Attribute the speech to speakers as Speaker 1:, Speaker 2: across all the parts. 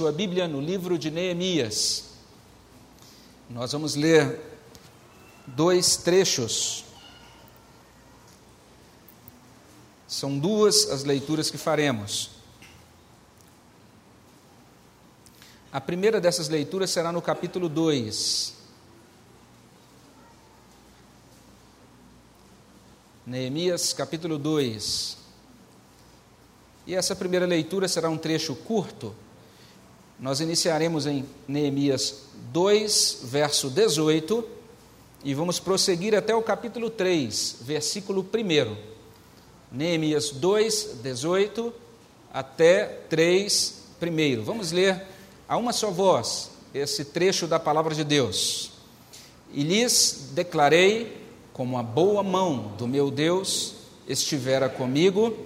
Speaker 1: sua Bíblia no livro de Neemias. Nós vamos ler dois trechos. São duas as leituras que faremos. A primeira dessas leituras será no capítulo 2. Neemias, capítulo 2. E essa primeira leitura será um trecho curto nós iniciaremos em Neemias 2, verso 18, e vamos prosseguir até o capítulo 3, versículo 1. Neemias 2, 18 até 3, 1. Vamos ler a uma só voz esse trecho da palavra de Deus. E lhes declarei como a boa mão do meu Deus estivera comigo,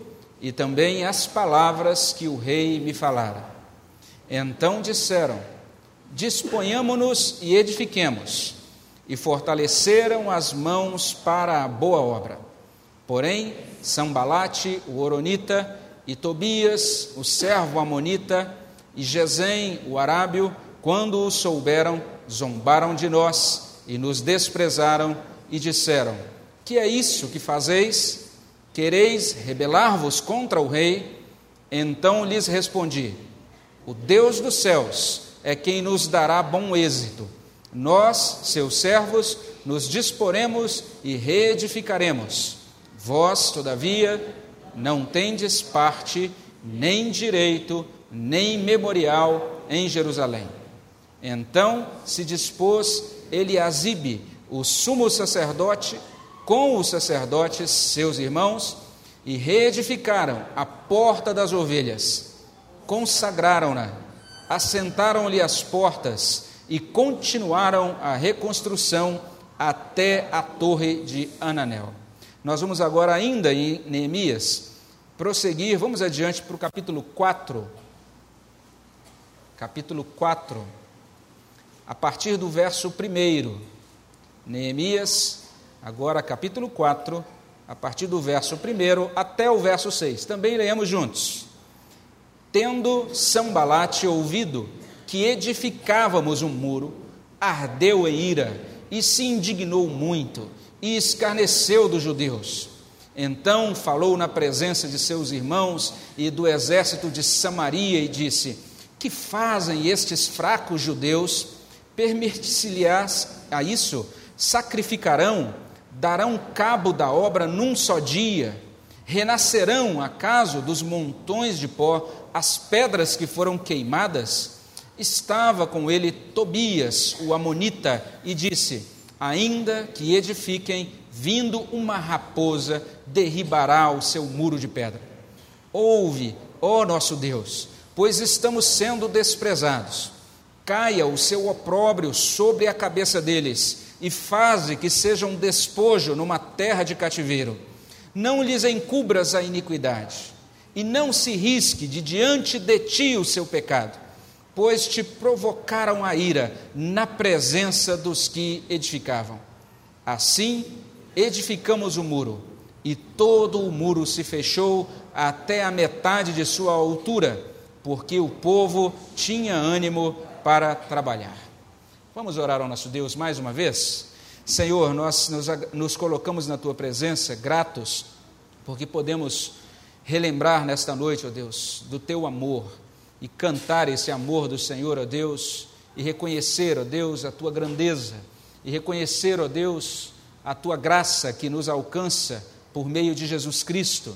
Speaker 1: e também as palavras que o rei me falara. Então disseram: Disponhamo-nos e edifiquemos. E fortaleceram as mãos para a boa obra. Porém, Sambalate, o Oronita, e Tobias, o servo Amonita, e Gesem, o Arábio, quando o souberam, zombaram de nós e nos desprezaram e disseram: Que é isso que fazeis? Quereis rebelar-vos contra o rei? Então lhes respondi: o Deus dos céus é quem nos dará bom êxito. Nós, seus servos, nos disporemos e reedificaremos. Vós, todavia, não tendes parte, nem direito, nem memorial em Jerusalém. Então se dispôs Eliasibe, o sumo sacerdote, com os sacerdotes, seus irmãos, e reedificaram a porta das ovelhas consagraram-na, assentaram-lhe as portas e continuaram a reconstrução até a torre de Ananel. Nós vamos agora, ainda em Neemias, prosseguir, vamos adiante para o capítulo 4. Capítulo 4, a partir do verso 1. Neemias, agora capítulo 4, a partir do verso 1 até o verso 6. Também leemos juntos. Tendo Sambalate ouvido que edificávamos um muro, ardeu em ira e se indignou muito e escarneceu dos judeus. Então falou na presença de seus irmãos e do exército de Samaria e disse: Que fazem estes fracos judeus? Permitir-se-lhes a isso? Sacrificarão? Darão cabo da obra num só dia? Renascerão, acaso, dos montões de pó as pedras que foram queimadas? Estava com ele Tobias, o Amonita, e disse: Ainda que edifiquem, vindo uma raposa, derribará o seu muro de pedra. Ouve, ó nosso Deus, pois estamos sendo desprezados. Caia o seu opróbrio sobre a cabeça deles, e faze que sejam despojo numa terra de cativeiro não lhes encubras a iniquidade, e não se risque de diante de ti o seu pecado, pois te provocaram a ira na presença dos que edificavam. Assim, edificamos o muro, e todo o muro se fechou até a metade de sua altura, porque o povo tinha ânimo para trabalhar. Vamos orar ao nosso Deus mais uma vez? Senhor, nós nos, nos colocamos na tua presença gratos, porque podemos relembrar nesta noite, ó Deus, do teu amor e cantar esse amor do Senhor, ó Deus, e reconhecer, ó Deus, a tua grandeza, e reconhecer, ó Deus, a tua graça que nos alcança por meio de Jesus Cristo.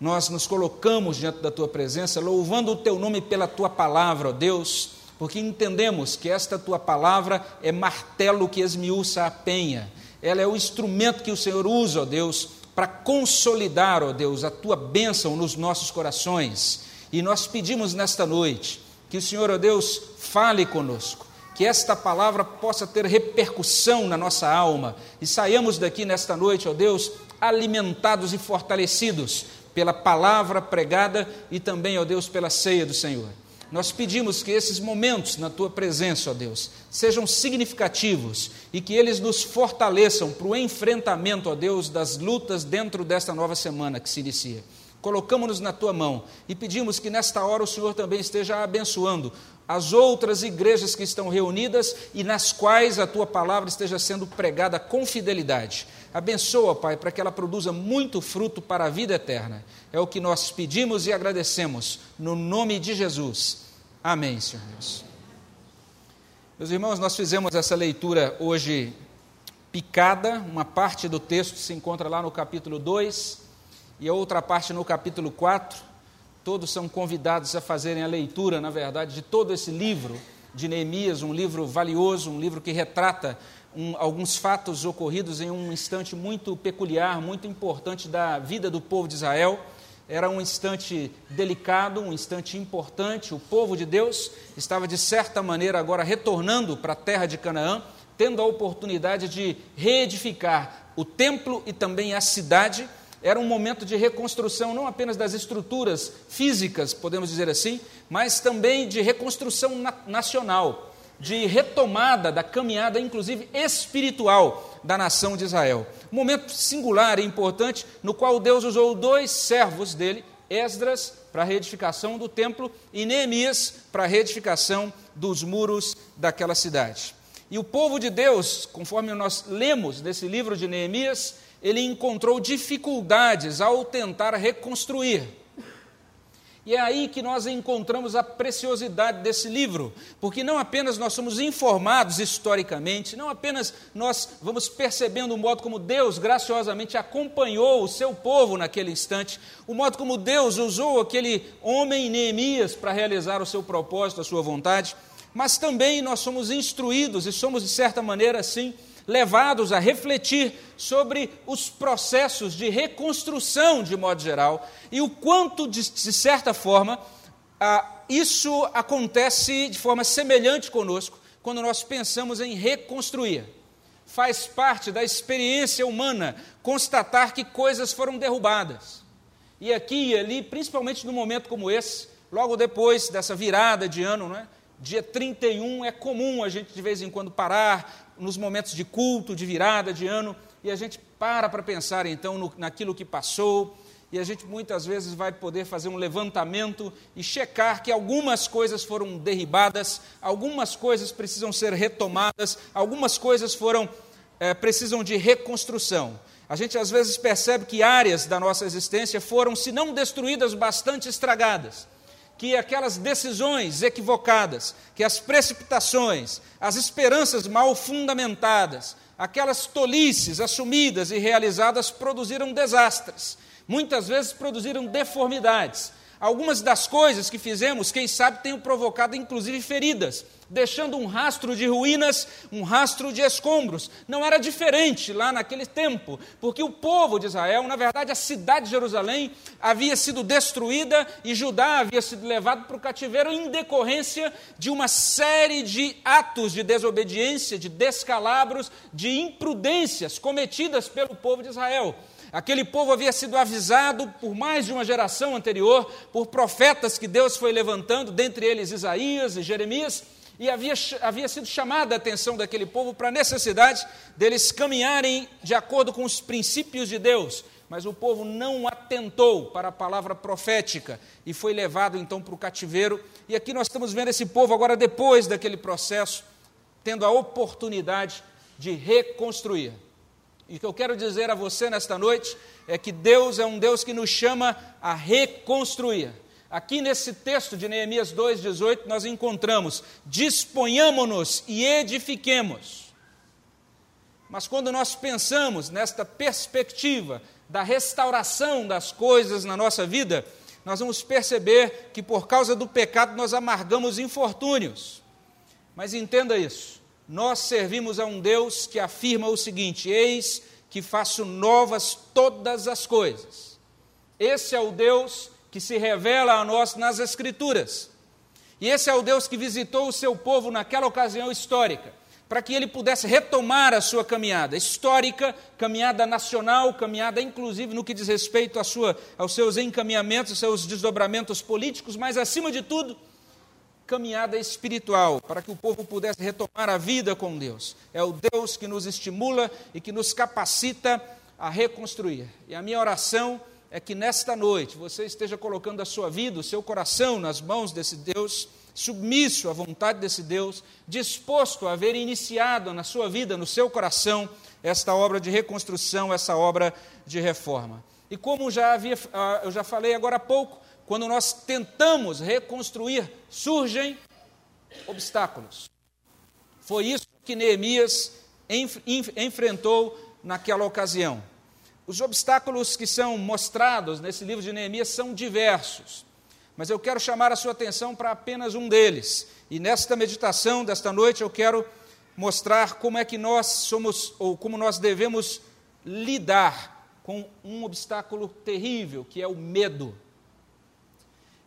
Speaker 1: Nós nos colocamos diante da tua presença, louvando o teu nome pela tua palavra, ó Deus porque entendemos que esta tua palavra é martelo que esmiuça a penha, ela é o instrumento que o Senhor usa, ó Deus, para consolidar, ó Deus, a tua bênção nos nossos corações. E nós pedimos nesta noite que o Senhor, ó Deus, fale conosco, que esta palavra possa ter repercussão na nossa alma e saiamos daqui nesta noite, ó Deus, alimentados e fortalecidos pela palavra pregada e também, ó Deus, pela ceia do Senhor. Nós pedimos que esses momentos na tua presença, ó Deus, sejam significativos e que eles nos fortaleçam para o enfrentamento, ó Deus, das lutas dentro desta nova semana que se inicia. Colocamos-nos na tua mão e pedimos que nesta hora o Senhor também esteja abençoando as outras igrejas que estão reunidas e nas quais a tua palavra esteja sendo pregada com fidelidade. Abençoa, Pai, para que ela produza muito fruto para a vida eterna. É o que nós pedimos e agradecemos, no nome de Jesus. Amém, Senhor Deus. Meus irmãos, nós fizemos essa leitura hoje picada, uma parte do texto se encontra lá no capítulo 2 e a outra parte no capítulo 4 todos são convidados a fazerem a leitura, na verdade, de todo esse livro de Neemias, um livro valioso, um livro que retrata um, alguns fatos ocorridos em um instante muito peculiar, muito importante da vida do povo de Israel. Era um instante delicado, um instante importante. O povo de Deus estava, de certa maneira, agora retornando para a terra de Canaã, tendo a oportunidade de reedificar o templo e também a cidade era um momento de reconstrução não apenas das estruturas físicas, podemos dizer assim, mas também de reconstrução na nacional, de retomada da caminhada, inclusive espiritual, da nação de Israel. Um momento singular e importante no qual Deus usou dois servos dele, Esdras para a reedificação do templo e Neemias para a reedificação dos muros daquela cidade. E o povo de Deus, conforme nós lemos nesse livro de Neemias, ele encontrou dificuldades ao tentar reconstruir. E é aí que nós encontramos a preciosidade desse livro, porque não apenas nós somos informados historicamente, não apenas nós vamos percebendo o modo como Deus graciosamente acompanhou o seu povo naquele instante, o modo como Deus usou aquele homem Neemias para realizar o seu propósito, a sua vontade, mas também nós somos instruídos e somos, de certa maneira, assim, levados a refletir sobre os processos de reconstrução de modo geral e o quanto, de, de certa forma, isso acontece de forma semelhante conosco quando nós pensamos em reconstruir. Faz parte da experiência humana constatar que coisas foram derrubadas. E aqui e ali, principalmente num momento como esse, logo depois dessa virada de ano, não é? dia 31, é comum a gente de vez em quando parar, nos momentos de culto, de virada de ano, e a gente para para pensar então no, naquilo que passou, e a gente muitas vezes vai poder fazer um levantamento e checar que algumas coisas foram derribadas, algumas coisas precisam ser retomadas, algumas coisas foram é, precisam de reconstrução. A gente às vezes percebe que áreas da nossa existência foram, se não destruídas, bastante estragadas que aquelas decisões equivocadas, que as precipitações, as esperanças mal fundamentadas, aquelas tolices assumidas e realizadas produziram desastres, muitas vezes produziram deformidades. Algumas das coisas que fizemos, quem sabe, tenham provocado inclusive feridas, deixando um rastro de ruínas, um rastro de escombros. Não era diferente lá naquele tempo, porque o povo de Israel, na verdade, a cidade de Jerusalém havia sido destruída e Judá havia sido levado para o cativeiro em decorrência de uma série de atos de desobediência, de descalabros, de imprudências cometidas pelo povo de Israel. Aquele povo havia sido avisado por mais de uma geração anterior, por profetas que Deus foi levantando, dentre eles Isaías e Jeremias, e havia, havia sido chamada a atenção daquele povo para a necessidade deles caminharem de acordo com os princípios de Deus, mas o povo não atentou para a palavra profética e foi levado então para o cativeiro. E aqui nós estamos vendo esse povo agora, depois daquele processo, tendo a oportunidade de reconstruir. E o que eu quero dizer a você nesta noite é que Deus é um Deus que nos chama a reconstruir. Aqui nesse texto de Neemias 2,18, nós encontramos: disponhamos-nos e edifiquemos. Mas quando nós pensamos nesta perspectiva da restauração das coisas na nossa vida, nós vamos perceber que por causa do pecado nós amargamos infortúnios. Mas entenda isso: nós servimos a um Deus que afirma o seguinte: eis que faço novas todas as coisas. Esse é o Deus que se revela a nós nas Escrituras. E esse é o Deus que visitou o seu povo naquela ocasião histórica, para que ele pudesse retomar a sua caminhada histórica, caminhada nacional, caminhada inclusive no que diz respeito sua, aos seus encaminhamentos, aos seus desdobramentos políticos, mas acima de tudo, caminhada espiritual, para que o povo pudesse retomar a vida com Deus. É o Deus que nos estimula e que nos capacita a reconstruir. E a minha oração é que nesta noite você esteja colocando a sua vida, o seu coração nas mãos desse Deus submisso à vontade desse Deus, disposto a haver iniciado na sua vida, no seu coração, esta obra de reconstrução, essa obra de reforma. E como já havia, ah, eu já falei agora há pouco, quando nós tentamos reconstruir, surgem obstáculos. Foi isso que Neemias enf enfrentou naquela ocasião. Os obstáculos que são mostrados nesse livro de Neemias são diversos, mas eu quero chamar a sua atenção para apenas um deles. E nesta meditação desta noite eu quero mostrar como é que nós somos, ou como nós devemos lidar com um obstáculo terrível, que é o medo.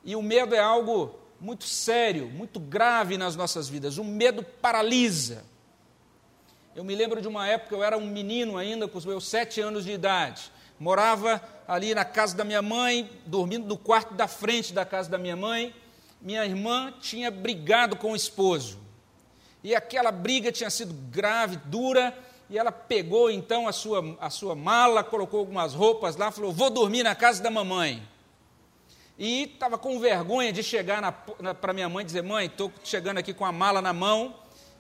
Speaker 1: E o medo é algo muito sério, muito grave nas nossas vidas. O medo paralisa. Eu me lembro de uma época, eu era um menino ainda, com os meus sete anos de idade. Morava ali na casa da minha mãe, dormindo no quarto da frente da casa da minha mãe. Minha irmã tinha brigado com o esposo. E aquela briga tinha sido grave, dura, e ela pegou então a sua, a sua mala, colocou algumas roupas lá, falou: Vou dormir na casa da mamãe. E estava com vergonha de chegar para minha mãe e dizer: Mãe, estou chegando aqui com a mala na mão.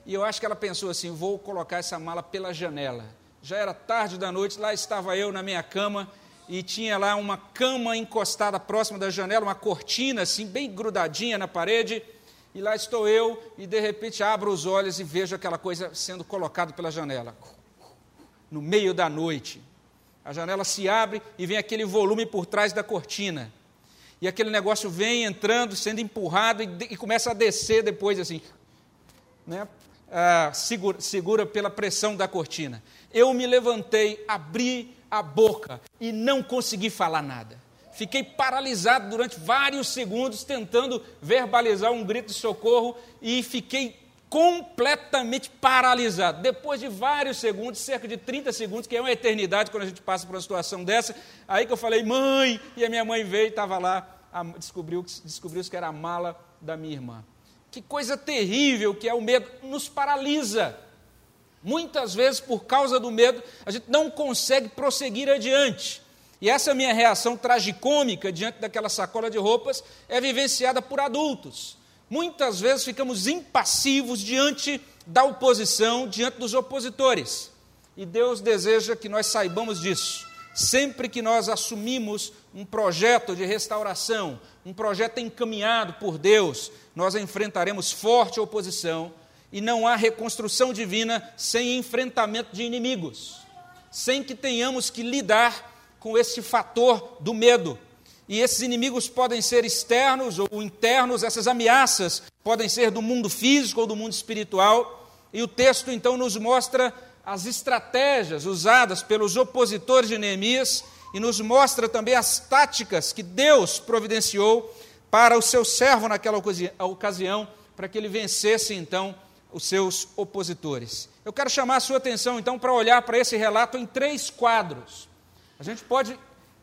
Speaker 1: E eu acho que ela pensou assim: Vou colocar essa mala pela janela. Já era tarde da noite, lá estava eu na minha cama e tinha lá uma cama encostada próxima da janela, uma cortina assim, bem grudadinha na parede. E lá estou eu, e de repente abro os olhos e vejo aquela coisa sendo colocada pela janela. No meio da noite. A janela se abre e vem aquele volume por trás da cortina e aquele negócio vem entrando, sendo empurrado e, e começa a descer depois, assim, né? Ah, segura, segura pela pressão da cortina. Eu me levantei, abri a boca e não consegui falar nada. Fiquei paralisado durante vários segundos, tentando verbalizar um grito de socorro e fiquei completamente paralisado. Depois de vários segundos, cerca de 30 segundos, que é uma eternidade quando a gente passa por uma situação dessa, aí que eu falei, mãe, e a minha mãe veio e estava lá, descobriu, descobriu que era a mala da minha irmã. Que coisa terrível que é o medo, nos paralisa. Muitas vezes, por causa do medo, a gente não consegue prosseguir adiante. E essa minha reação tragicômica diante daquela sacola de roupas é vivenciada por adultos. Muitas vezes ficamos impassivos diante da oposição, diante dos opositores. E Deus deseja que nós saibamos disso. Sempre que nós assumimos um projeto de restauração, um projeto encaminhado por Deus, nós enfrentaremos forte oposição e não há reconstrução divina sem enfrentamento de inimigos, sem que tenhamos que lidar com esse fator do medo, e esses inimigos podem ser externos ou internos, essas ameaças podem ser do mundo físico ou do mundo espiritual. E o texto então nos mostra as estratégias usadas pelos opositores de Neemias e nos mostra também as táticas que Deus providenciou para o seu servo naquela ocasião, para que ele vencesse então os seus opositores. Eu quero chamar a sua atenção então para olhar para esse relato em três quadros. A gente pode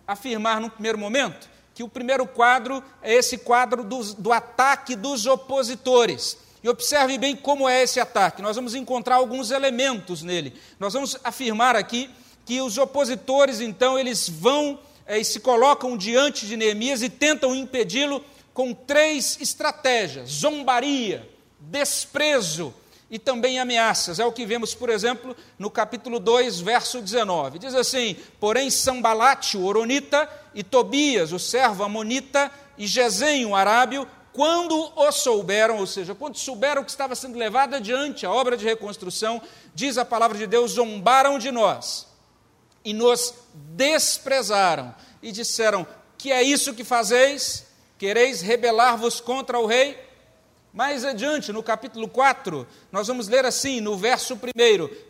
Speaker 1: afirmar num primeiro momento que o primeiro quadro é esse quadro do, do ataque dos opositores. E observe bem como é esse ataque. Nós vamos encontrar alguns elementos nele. Nós vamos afirmar aqui que os opositores, então, eles vão é, e se colocam diante de Neemias e tentam impedi-lo com três estratégias: zombaria, desprezo e também ameaças. É o que vemos, por exemplo, no capítulo 2, verso 19. Diz assim: Porém, Sambalate, o Oronita, e Tobias, o servo Amonita, e Gesem, o Arábio, quando o souberam, ou seja, quando souberam que estava sendo levado adiante a obra de reconstrução, diz a palavra de Deus, zombaram de nós e nos desprezaram e disseram: Que é isso que fazeis? Quereis rebelar-vos contra o rei? Mais adiante, no capítulo 4, nós vamos ler assim, no verso 1: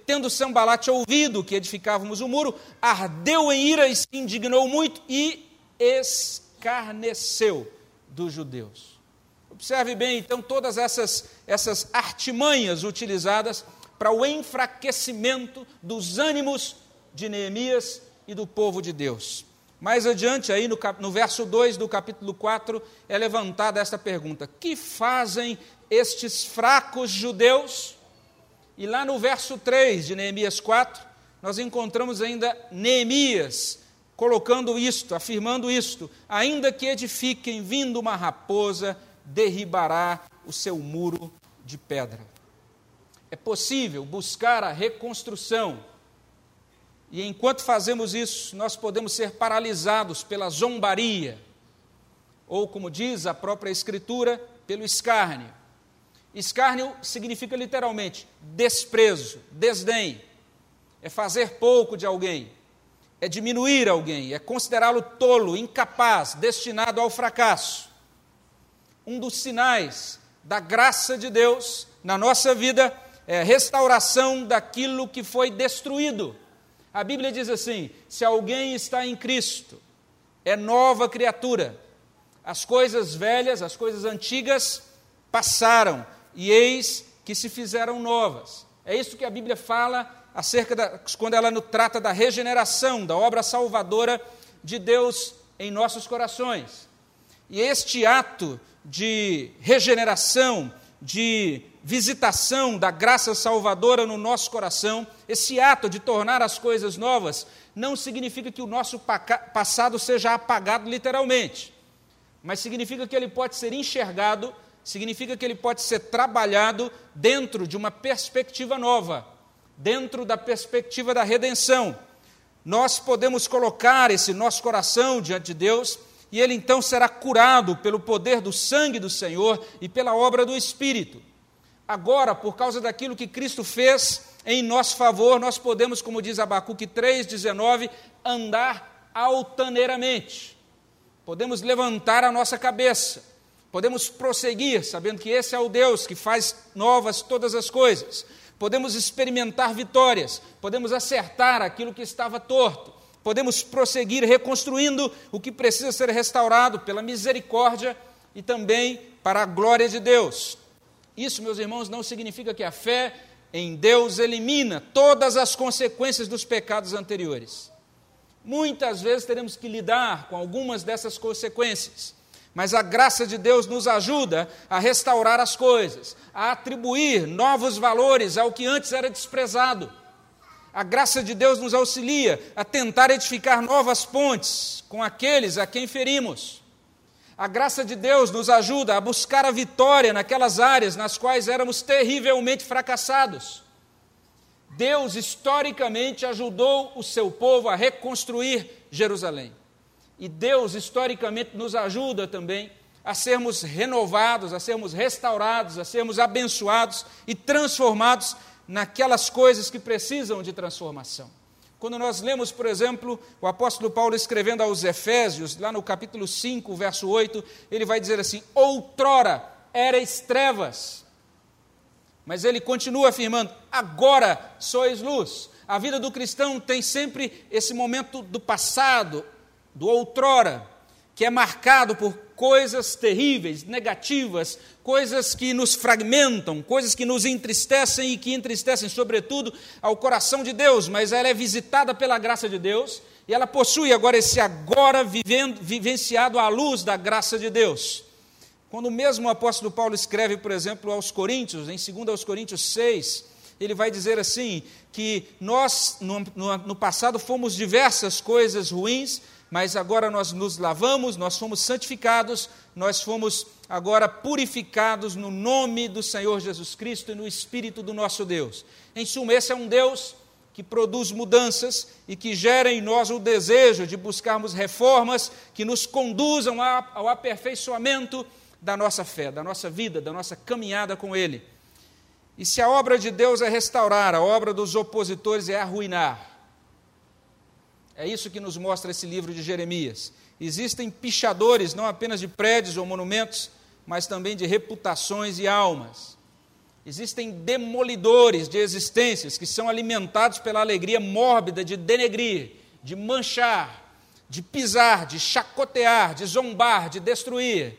Speaker 1: Tendo Sambalate ouvido que edificávamos o muro, ardeu em ira e se indignou muito e escarneceu dos judeus. Observe bem, então, todas essas, essas artimanhas utilizadas para o enfraquecimento dos ânimos de Neemias e do povo de Deus. Mais adiante, aí no, no verso 2 do capítulo 4, é levantada esta pergunta: Que fazem estes fracos judeus? E lá no verso 3 de Neemias 4, nós encontramos ainda Neemias colocando isto, afirmando isto: ainda que edifiquem, vindo uma raposa, derribará o seu muro de pedra. É possível buscar a reconstrução, e enquanto fazemos isso, nós podemos ser paralisados pela zombaria, ou, como diz a própria Escritura, pelo escárnio. Escárnio significa literalmente desprezo, desdém, é fazer pouco de alguém, é diminuir alguém, é considerá-lo tolo, incapaz, destinado ao fracasso. Um dos sinais da graça de Deus na nossa vida é restauração daquilo que foi destruído. A Bíblia diz assim: se alguém está em Cristo, é nova criatura. As coisas velhas, as coisas antigas passaram, e eis que se fizeram novas. É isso que a Bíblia fala acerca da, quando ela trata da regeneração, da obra salvadora de Deus em nossos corações. E este ato de regeneração, de visitação da graça salvadora no nosso coração, esse ato de tornar as coisas novas, não significa que o nosso passado seja apagado literalmente, mas significa que ele pode ser enxergado, significa que ele pode ser trabalhado dentro de uma perspectiva nova dentro da perspectiva da redenção. Nós podemos colocar esse nosso coração diante de Deus e ele então será curado pelo poder do sangue do Senhor e pela obra do Espírito. Agora, por causa daquilo que Cristo fez em nosso favor, nós podemos, como diz Abacuque 3,19, andar altaneiramente. Podemos levantar a nossa cabeça, podemos prosseguir, sabendo que esse é o Deus que faz novas todas as coisas podemos experimentar vitórias, podemos acertar aquilo que estava torto, podemos prosseguir reconstruindo o que precisa ser restaurado pela misericórdia e também para a glória de Deus. Isso, meus irmãos, não significa que a fé em Deus elimina todas as consequências dos pecados anteriores. Muitas vezes teremos que lidar com algumas dessas consequências mas a graça de Deus nos ajuda a restaurar as coisas, a atribuir novos valores ao que antes era desprezado. A graça de Deus nos auxilia a tentar edificar novas pontes com aqueles a quem ferimos. A graça de Deus nos ajuda a buscar a vitória naquelas áreas nas quais éramos terrivelmente fracassados. Deus historicamente ajudou o seu povo a reconstruir Jerusalém. E Deus, historicamente, nos ajuda também a sermos renovados, a sermos restaurados, a sermos abençoados e transformados naquelas coisas que precisam de transformação. Quando nós lemos, por exemplo, o apóstolo Paulo escrevendo aos Efésios, lá no capítulo 5, verso 8, ele vai dizer assim: Outrora erais trevas, mas ele continua afirmando: Agora sois luz. A vida do cristão tem sempre esse momento do passado, do outrora, que é marcado por coisas terríveis, negativas, coisas que nos fragmentam, coisas que nos entristecem e que entristecem, sobretudo, ao coração de Deus, mas ela é visitada pela graça de Deus e ela possui agora esse agora vivendo, vivenciado à luz da graça de Deus. Quando mesmo o apóstolo Paulo escreve, por exemplo, aos Coríntios, em 2 aos Coríntios 6, ele vai dizer assim: que nós, no, no, no passado, fomos diversas coisas ruins, mas agora nós nos lavamos, nós fomos santificados, nós fomos agora purificados no nome do Senhor Jesus Cristo e no Espírito do nosso Deus. Em suma, esse é um Deus que produz mudanças e que gera em nós o desejo de buscarmos reformas que nos conduzam ao aperfeiçoamento da nossa fé, da nossa vida, da nossa caminhada com Ele. E se a obra de Deus é restaurar, a obra dos opositores é arruinar. É isso que nos mostra esse livro de Jeremias. Existem pichadores não apenas de prédios ou monumentos, mas também de reputações e almas. Existem demolidores de existências que são alimentados pela alegria mórbida de denegrir, de manchar, de pisar, de chacotear, de zombar, de destruir.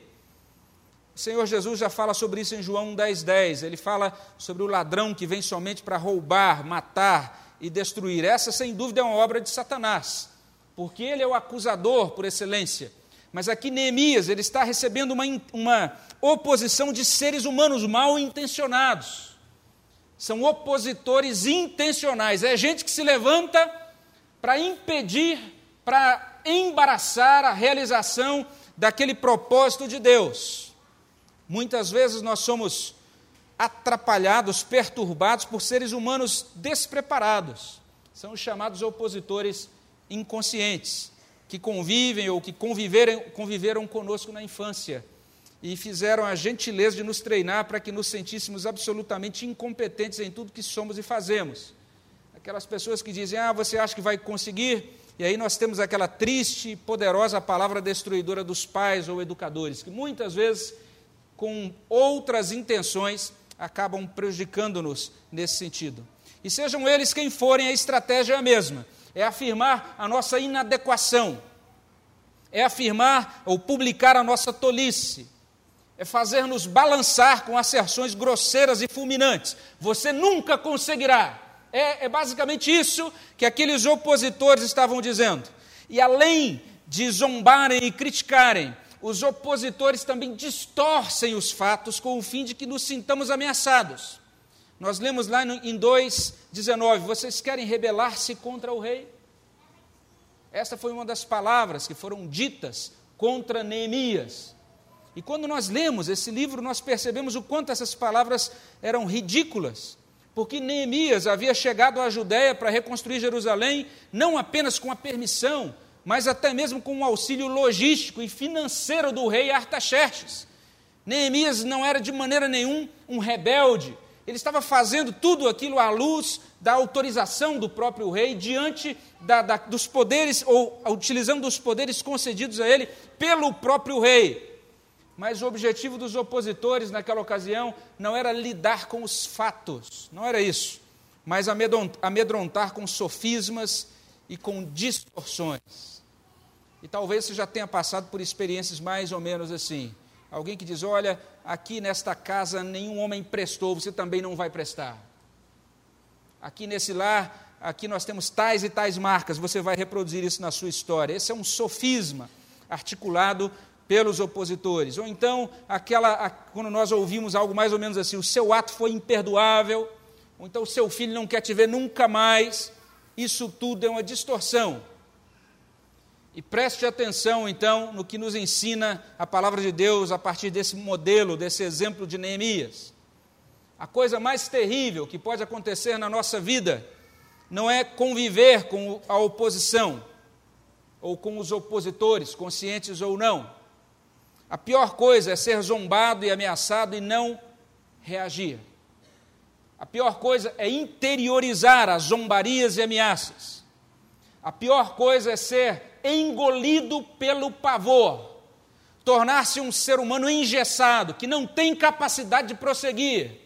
Speaker 1: O Senhor Jesus já fala sobre isso em João 10,10. 10. Ele fala sobre o ladrão que vem somente para roubar, matar e destruir. Essa, sem dúvida, é uma obra de Satanás, porque ele é o acusador por excelência. Mas aqui Neemias, ele está recebendo uma, uma oposição de seres humanos mal intencionados. São opositores intencionais. É gente que se levanta para impedir, para embaraçar a realização daquele propósito de Deus. Muitas vezes nós somos atrapalhados, perturbados por seres humanos despreparados. São os chamados opositores inconscientes, que convivem ou que conviveram, conviveram conosco na infância e fizeram a gentileza de nos treinar para que nos sentíssemos absolutamente incompetentes em tudo que somos e fazemos. Aquelas pessoas que dizem, ah, você acha que vai conseguir? E aí nós temos aquela triste e poderosa palavra destruidora dos pais ou educadores, que muitas vezes, com outras intenções, acabam prejudicando-nos nesse sentido. E sejam eles quem forem, a estratégia é a mesma: é afirmar a nossa inadequação, é afirmar ou publicar a nossa tolice, é fazer-nos balançar com asserções grosseiras e fulminantes. Você nunca conseguirá. É, é, basicamente isso que aqueles opositores estavam dizendo. E além de zombarem e criticarem, os opositores também distorcem os fatos com o fim de que nos sintamos ameaçados. Nós lemos lá em 2,19: Vocês querem rebelar-se contra o rei? Esta foi uma das palavras que foram ditas contra Neemias. E quando nós lemos esse livro, nós percebemos o quanto essas palavras eram ridículas, porque Neemias havia chegado à Judéia para reconstruir Jerusalém, não apenas com a permissão, mas até mesmo com o auxílio logístico e financeiro do rei Artaxerxes. Neemias não era de maneira nenhuma um rebelde, ele estava fazendo tudo aquilo à luz da autorização do próprio rei, diante da, da, dos poderes, ou utilizando os poderes concedidos a ele pelo próprio rei. Mas o objetivo dos opositores naquela ocasião não era lidar com os fatos, não era isso, mas amedrontar com sofismas e com distorções. E talvez você já tenha passado por experiências mais ou menos assim. Alguém que diz: Olha, aqui nesta casa nenhum homem prestou, você também não vai prestar. Aqui nesse lar, aqui nós temos tais e tais marcas, você vai reproduzir isso na sua história. Esse é um sofisma articulado pelos opositores. Ou então, aquela, quando nós ouvimos algo mais ou menos assim, o seu ato foi imperdoável, ou então o seu filho não quer te ver nunca mais. Isso tudo é uma distorção. E preste atenção, então, no que nos ensina a palavra de Deus a partir desse modelo, desse exemplo de Neemias. A coisa mais terrível que pode acontecer na nossa vida não é conviver com a oposição ou com os opositores, conscientes ou não. A pior coisa é ser zombado e ameaçado e não reagir. A pior coisa é interiorizar as zombarias e ameaças. A pior coisa é ser engolido pelo pavor, tornar-se um ser humano engessado, que não tem capacidade de prosseguir.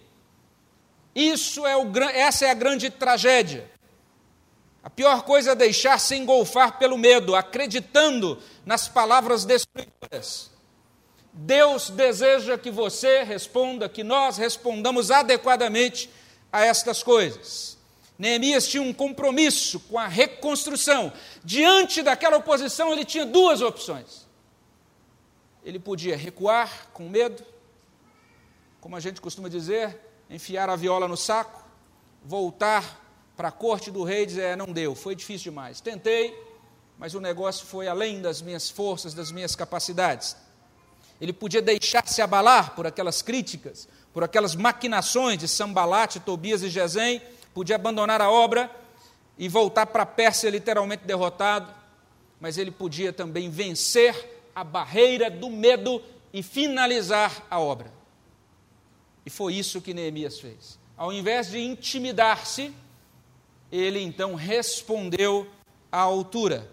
Speaker 1: Isso é o, essa é a grande tragédia. A pior coisa é deixar-se engolfar pelo medo, acreditando nas palavras destruidoras Deus deseja que você responda, que nós respondamos adequadamente a estas coisas. Neemias tinha um compromisso com a reconstrução. Diante daquela oposição, ele tinha duas opções. Ele podia recuar com medo, como a gente costuma dizer, enfiar a viola no saco, voltar para a corte do rei e dizer: é, não deu, foi difícil demais. Tentei, mas o negócio foi além das minhas forças, das minhas capacidades ele podia deixar-se abalar por aquelas críticas, por aquelas maquinações de Sambalate, Tobias e Gesem, podia abandonar a obra e voltar para a Pérsia literalmente derrotado, mas ele podia também vencer a barreira do medo e finalizar a obra. E foi isso que Neemias fez. Ao invés de intimidar-se, ele então respondeu à altura.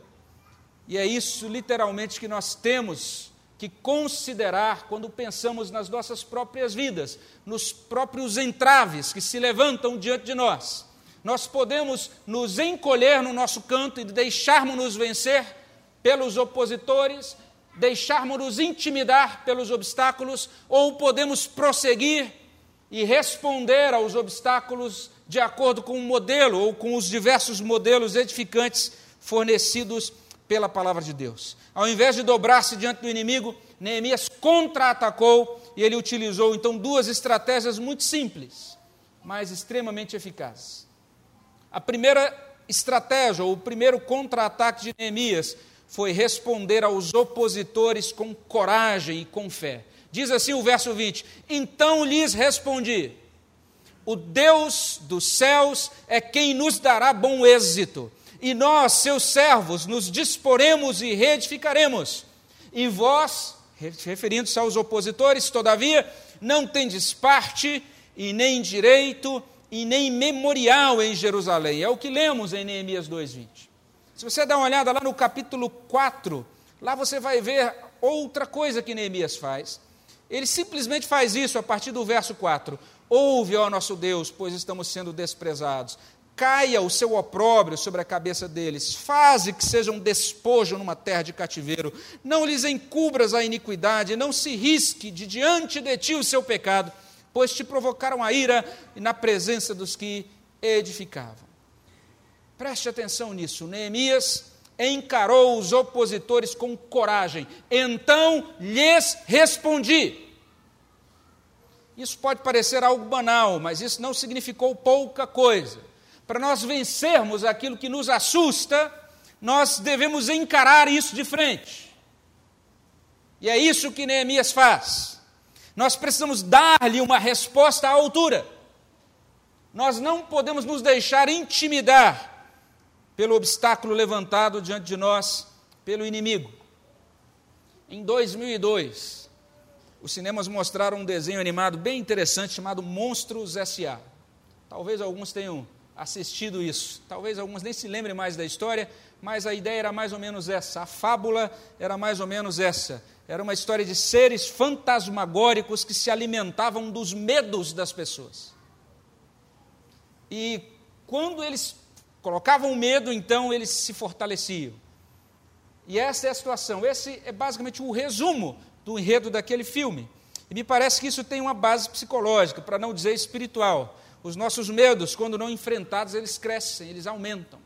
Speaker 1: E é isso literalmente que nós temos que considerar quando pensamos nas nossas próprias vidas, nos próprios entraves que se levantam diante de nós. Nós podemos nos encolher no nosso canto e deixarmos-nos vencer pelos opositores, deixarmos-nos intimidar pelos obstáculos, ou podemos prosseguir e responder aos obstáculos de acordo com o modelo ou com os diversos modelos edificantes fornecidos pela palavra de Deus. Ao invés de dobrar-se diante do inimigo, Neemias contra-atacou e ele utilizou então duas estratégias muito simples, mas extremamente eficazes. A primeira estratégia, ou o primeiro contra-ataque de Neemias, foi responder aos opositores com coragem e com fé. Diz assim o verso 20: Então lhes respondi: O Deus dos céus é quem nos dará bom êxito, e nós, seus servos, nos disporemos e reedificaremos. E vós, referindo-se aos opositores, todavia, não tendes parte e nem direito e nem memorial em Jerusalém. É o que lemos em Neemias 2:20. Se você dá uma olhada lá no capítulo 4, lá você vai ver outra coisa que Neemias faz. Ele simplesmente faz isso a partir do verso 4. Ouve, ó nosso Deus, pois estamos sendo desprezados. Caia o seu opróbrio sobre a cabeça deles. Faze que sejam um despojo numa terra de cativeiro. Não lhes encubras a iniquidade. Não se risque de diante de ti o seu pecado, pois te provocaram a ira na presença dos que edificavam. Preste atenção nisso. Neemias encarou os opositores com coragem. Então lhes respondi. Isso pode parecer algo banal, mas isso não significou pouca coisa. Para nós vencermos aquilo que nos assusta, nós devemos encarar isso de frente. E é isso que Neemias faz. Nós precisamos dar-lhe uma resposta à altura. Nós não podemos nos deixar intimidar pelo obstáculo levantado diante de nós pelo inimigo. Em 2002, os cinemas mostraram um desenho animado bem interessante chamado Monstros S.A. Talvez alguns tenham assistido isso, talvez alguns nem se lembrem mais da história, mas a ideia era mais ou menos essa, a fábula era mais ou menos essa. Era uma história de seres fantasmagóricos que se alimentavam dos medos das pessoas. E quando eles colocavam medo, então eles se fortaleciam. E essa é a situação. Esse é basicamente o resumo do enredo daquele filme. E me parece que isso tem uma base psicológica, para não dizer espiritual. Os nossos medos, quando não enfrentados, eles crescem, eles aumentam.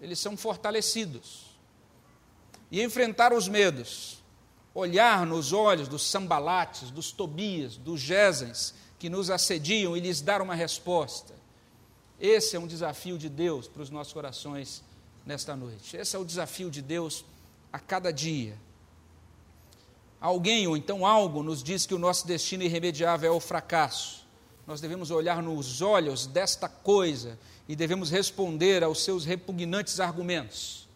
Speaker 1: Eles são fortalecidos. E enfrentar os medos, olhar nos olhos dos sambalates, dos tobias, dos gesens que nos assediam e lhes dar uma resposta esse é um desafio de Deus para os nossos corações nesta noite. Esse é o desafio de Deus a cada dia. Alguém ou então algo nos diz que o nosso destino irremediável é o fracasso. Nós devemos olhar nos olhos desta coisa e devemos responder aos seus repugnantes argumentos.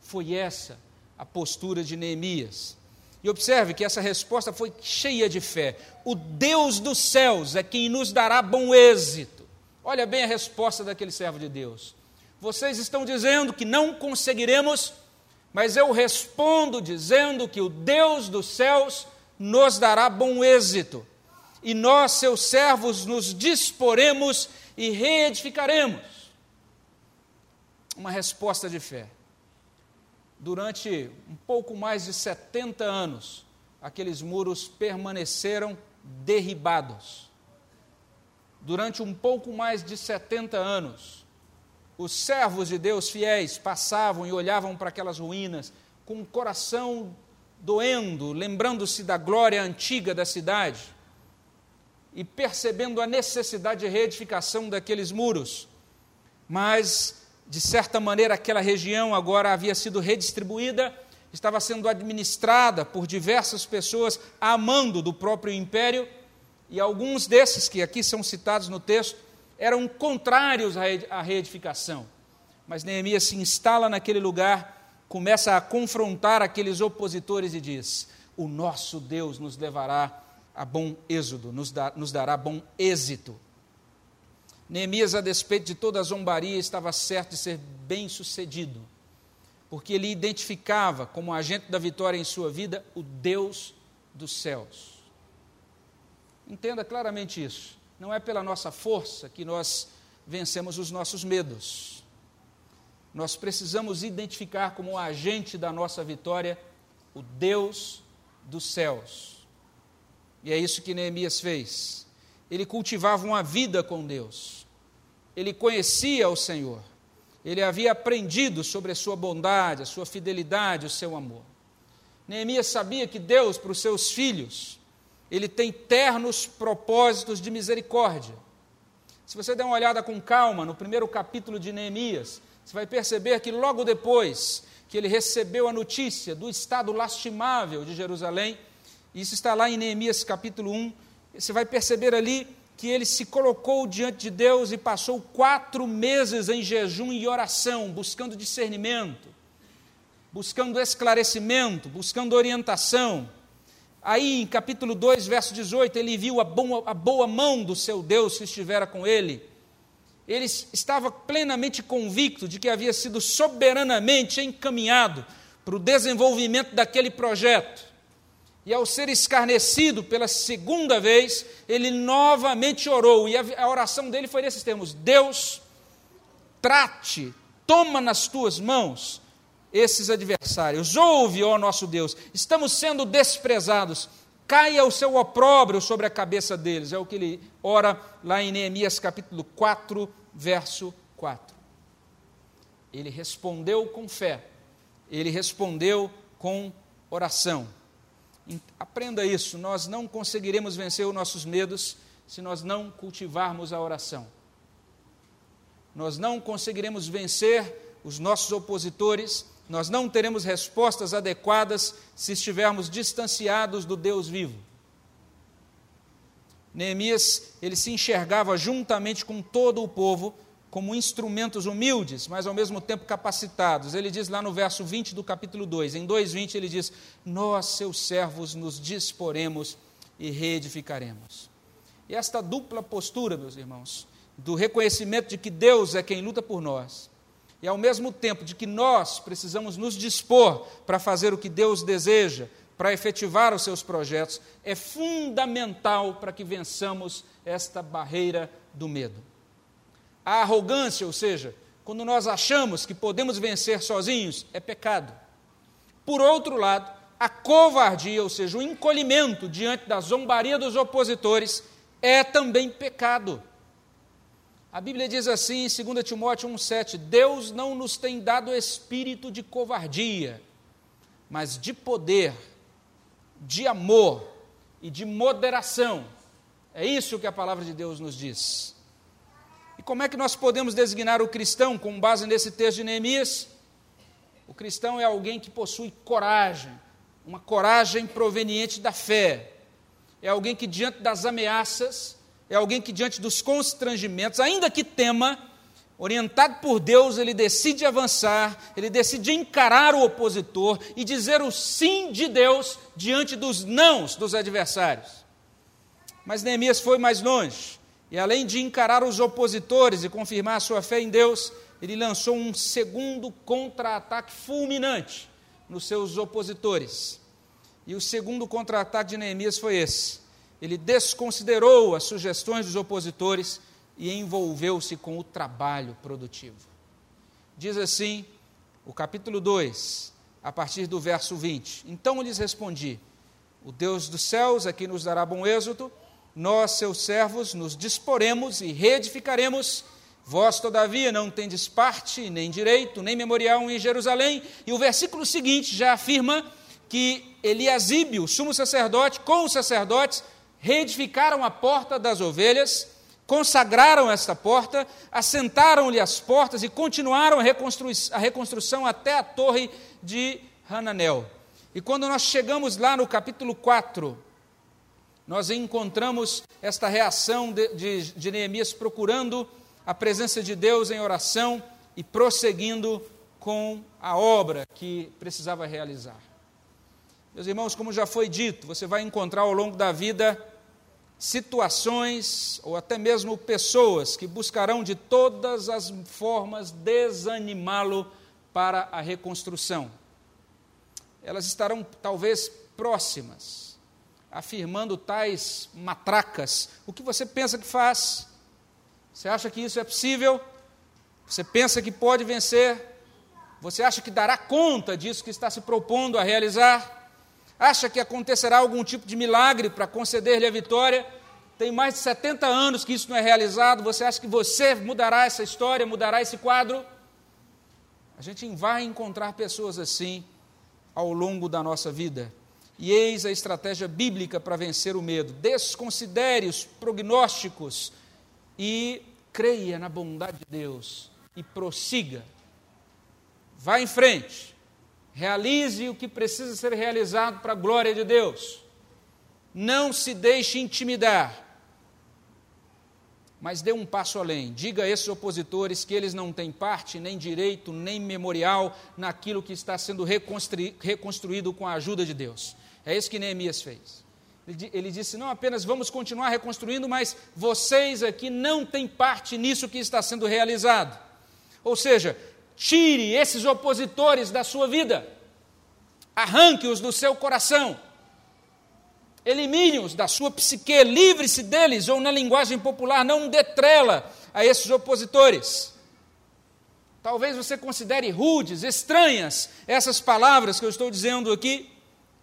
Speaker 1: Foi essa a postura de Neemias. E observe que essa resposta foi cheia de fé. O Deus dos céus é quem nos dará bom êxito. Olha bem a resposta daquele servo de Deus. Vocês estão dizendo que não conseguiremos, mas eu respondo dizendo que o Deus dos céus nos dará bom êxito, e nós, seus servos, nos disporemos e reedificaremos. Uma resposta de fé. Durante um pouco mais de 70 anos, aqueles muros permaneceram derribados durante um pouco mais de 70 anos, os servos de Deus fiéis passavam e olhavam para aquelas ruínas com o coração doendo, lembrando-se da glória antiga da cidade e percebendo a necessidade de reedificação daqueles muros. Mas, de certa maneira, aquela região agora havia sido redistribuída, estava sendo administrada por diversas pessoas amando do próprio império e alguns desses que aqui são citados no texto eram contrários à reedificação. Mas Neemias se instala naquele lugar, começa a confrontar aqueles opositores e diz: O nosso Deus nos levará a bom êxodo, nos, nos dará bom êxito. Neemias, a despeito de toda a zombaria, estava certo de ser bem sucedido, porque ele identificava como agente da vitória em sua vida o Deus dos céus. Entenda claramente isso. Não é pela nossa força que nós vencemos os nossos medos. Nós precisamos identificar como agente da nossa vitória o Deus dos céus. E é isso que Neemias fez. Ele cultivava uma vida com Deus. Ele conhecia o Senhor. Ele havia aprendido sobre a sua bondade, a sua fidelidade, o seu amor. Neemias sabia que Deus, para os seus filhos, ele tem ternos propósitos de misericórdia. Se você der uma olhada com calma no primeiro capítulo de Neemias, você vai perceber que logo depois que ele recebeu a notícia do estado lastimável de Jerusalém, Isso está lá em Neemias capítulo 1. Você vai perceber ali que ele se colocou diante de Deus e passou quatro meses em jejum e oração, buscando discernimento, buscando esclarecimento, buscando orientação. Aí, em capítulo 2, verso 18, ele viu a boa, a boa mão do seu Deus que estivera com ele. Ele estava plenamente convicto de que havia sido soberanamente encaminhado para o desenvolvimento daquele projeto. E ao ser escarnecido pela segunda vez, ele novamente orou, e a oração dele foi nesses termos: Deus, trate, toma nas tuas mãos esses adversários. Ouve, ó nosso Deus, estamos sendo desprezados. Caia o seu opróbrio sobre a cabeça deles. É o que ele ora lá em Neemias capítulo 4, verso 4. Ele respondeu com fé, ele respondeu com oração. Aprenda isso, nós não conseguiremos vencer os nossos medos se nós não cultivarmos a oração. Nós não conseguiremos vencer os nossos opositores nós não teremos respostas adequadas se estivermos distanciados do Deus vivo. Neemias, ele se enxergava juntamente com todo o povo como instrumentos humildes, mas ao mesmo tempo capacitados. Ele diz lá no verso 20 do capítulo 2, em 2:20 ele diz: "Nós, seus servos, nos disporemos e reedificaremos". E esta dupla postura, meus irmãos, do reconhecimento de que Deus é quem luta por nós e ao mesmo tempo de que nós precisamos nos dispor para fazer o que Deus deseja, para efetivar os seus projetos, é fundamental para que vençamos esta barreira do medo. A arrogância, ou seja, quando nós achamos que podemos vencer sozinhos, é pecado. Por outro lado, a covardia, ou seja, o encolhimento diante da zombaria dos opositores, é também pecado. A Bíblia diz assim em 2 Timóteo 1,7: Deus não nos tem dado espírito de covardia, mas de poder, de amor e de moderação. É isso que a palavra de Deus nos diz. Como é que nós podemos designar o cristão com base nesse texto de Neemias? O cristão é alguém que possui coragem, uma coragem proveniente da fé. É alguém que, diante das ameaças, é alguém que, diante dos constrangimentos, ainda que tema, orientado por Deus, ele decide avançar, ele decide encarar o opositor e dizer o sim de Deus diante dos nãos dos adversários. Mas Neemias foi mais longe, e além de encarar os opositores e confirmar sua fé em Deus, ele lançou um segundo contra-ataque fulminante nos seus opositores. E o segundo contra-ataque de Neemias foi esse: ele desconsiderou as sugestões dos opositores e envolveu-se com o trabalho produtivo. Diz assim o capítulo 2, a partir do verso 20: Então lhes respondi: O Deus dos céus é quem nos dará bom êxito, nós, seus servos, nos disporemos e reedificaremos. Vós, todavia, não tendes parte, nem direito, nem memorial em Jerusalém. E o versículo seguinte já afirma que Eliasíbio, sumo sacerdote, com os sacerdotes, reedificaram a porta das ovelhas, consagraram esta porta, assentaram-lhe as portas e continuaram a, reconstru a reconstrução até a torre de Hananel. E quando nós chegamos lá no capítulo 4, nós encontramos esta reação de, de, de Neemias procurando a presença de Deus em oração e prosseguindo com a obra que precisava realizar. Meus irmãos, como já foi dito, você vai encontrar ao longo da vida situações ou até mesmo pessoas que buscarão de todas as formas desanimá-lo para a reconstrução. Elas estarão talvez próximas, afirmando tais matracas. O que você pensa que faz? Você acha que isso é possível? Você pensa que pode vencer? Você acha que dará conta disso que está se propondo a realizar? Acha que acontecerá algum tipo de milagre para conceder-lhe a vitória? Tem mais de 70 anos que isso não é realizado. Você acha que você mudará essa história, mudará esse quadro? A gente vai encontrar pessoas assim ao longo da nossa vida. E eis a estratégia bíblica para vencer o medo. Desconsidere os prognósticos e creia na bondade de Deus e prossiga. Vá em frente. Realize o que precisa ser realizado para a glória de Deus. Não se deixe intimidar. Mas dê um passo além. Diga a esses opositores que eles não têm parte, nem direito, nem memorial naquilo que está sendo reconstruído com a ajuda de Deus. É isso que Neemias fez. Ele disse: não apenas vamos continuar reconstruindo, mas vocês aqui não têm parte nisso que está sendo realizado. Ou seja, tire esses opositores da sua vida, arranque-os do seu coração Elimine-os da sua psique, livre-se deles, ou na linguagem popular, não dê trela a esses opositores. Talvez você considere rudes, estranhas essas palavras que eu estou dizendo aqui,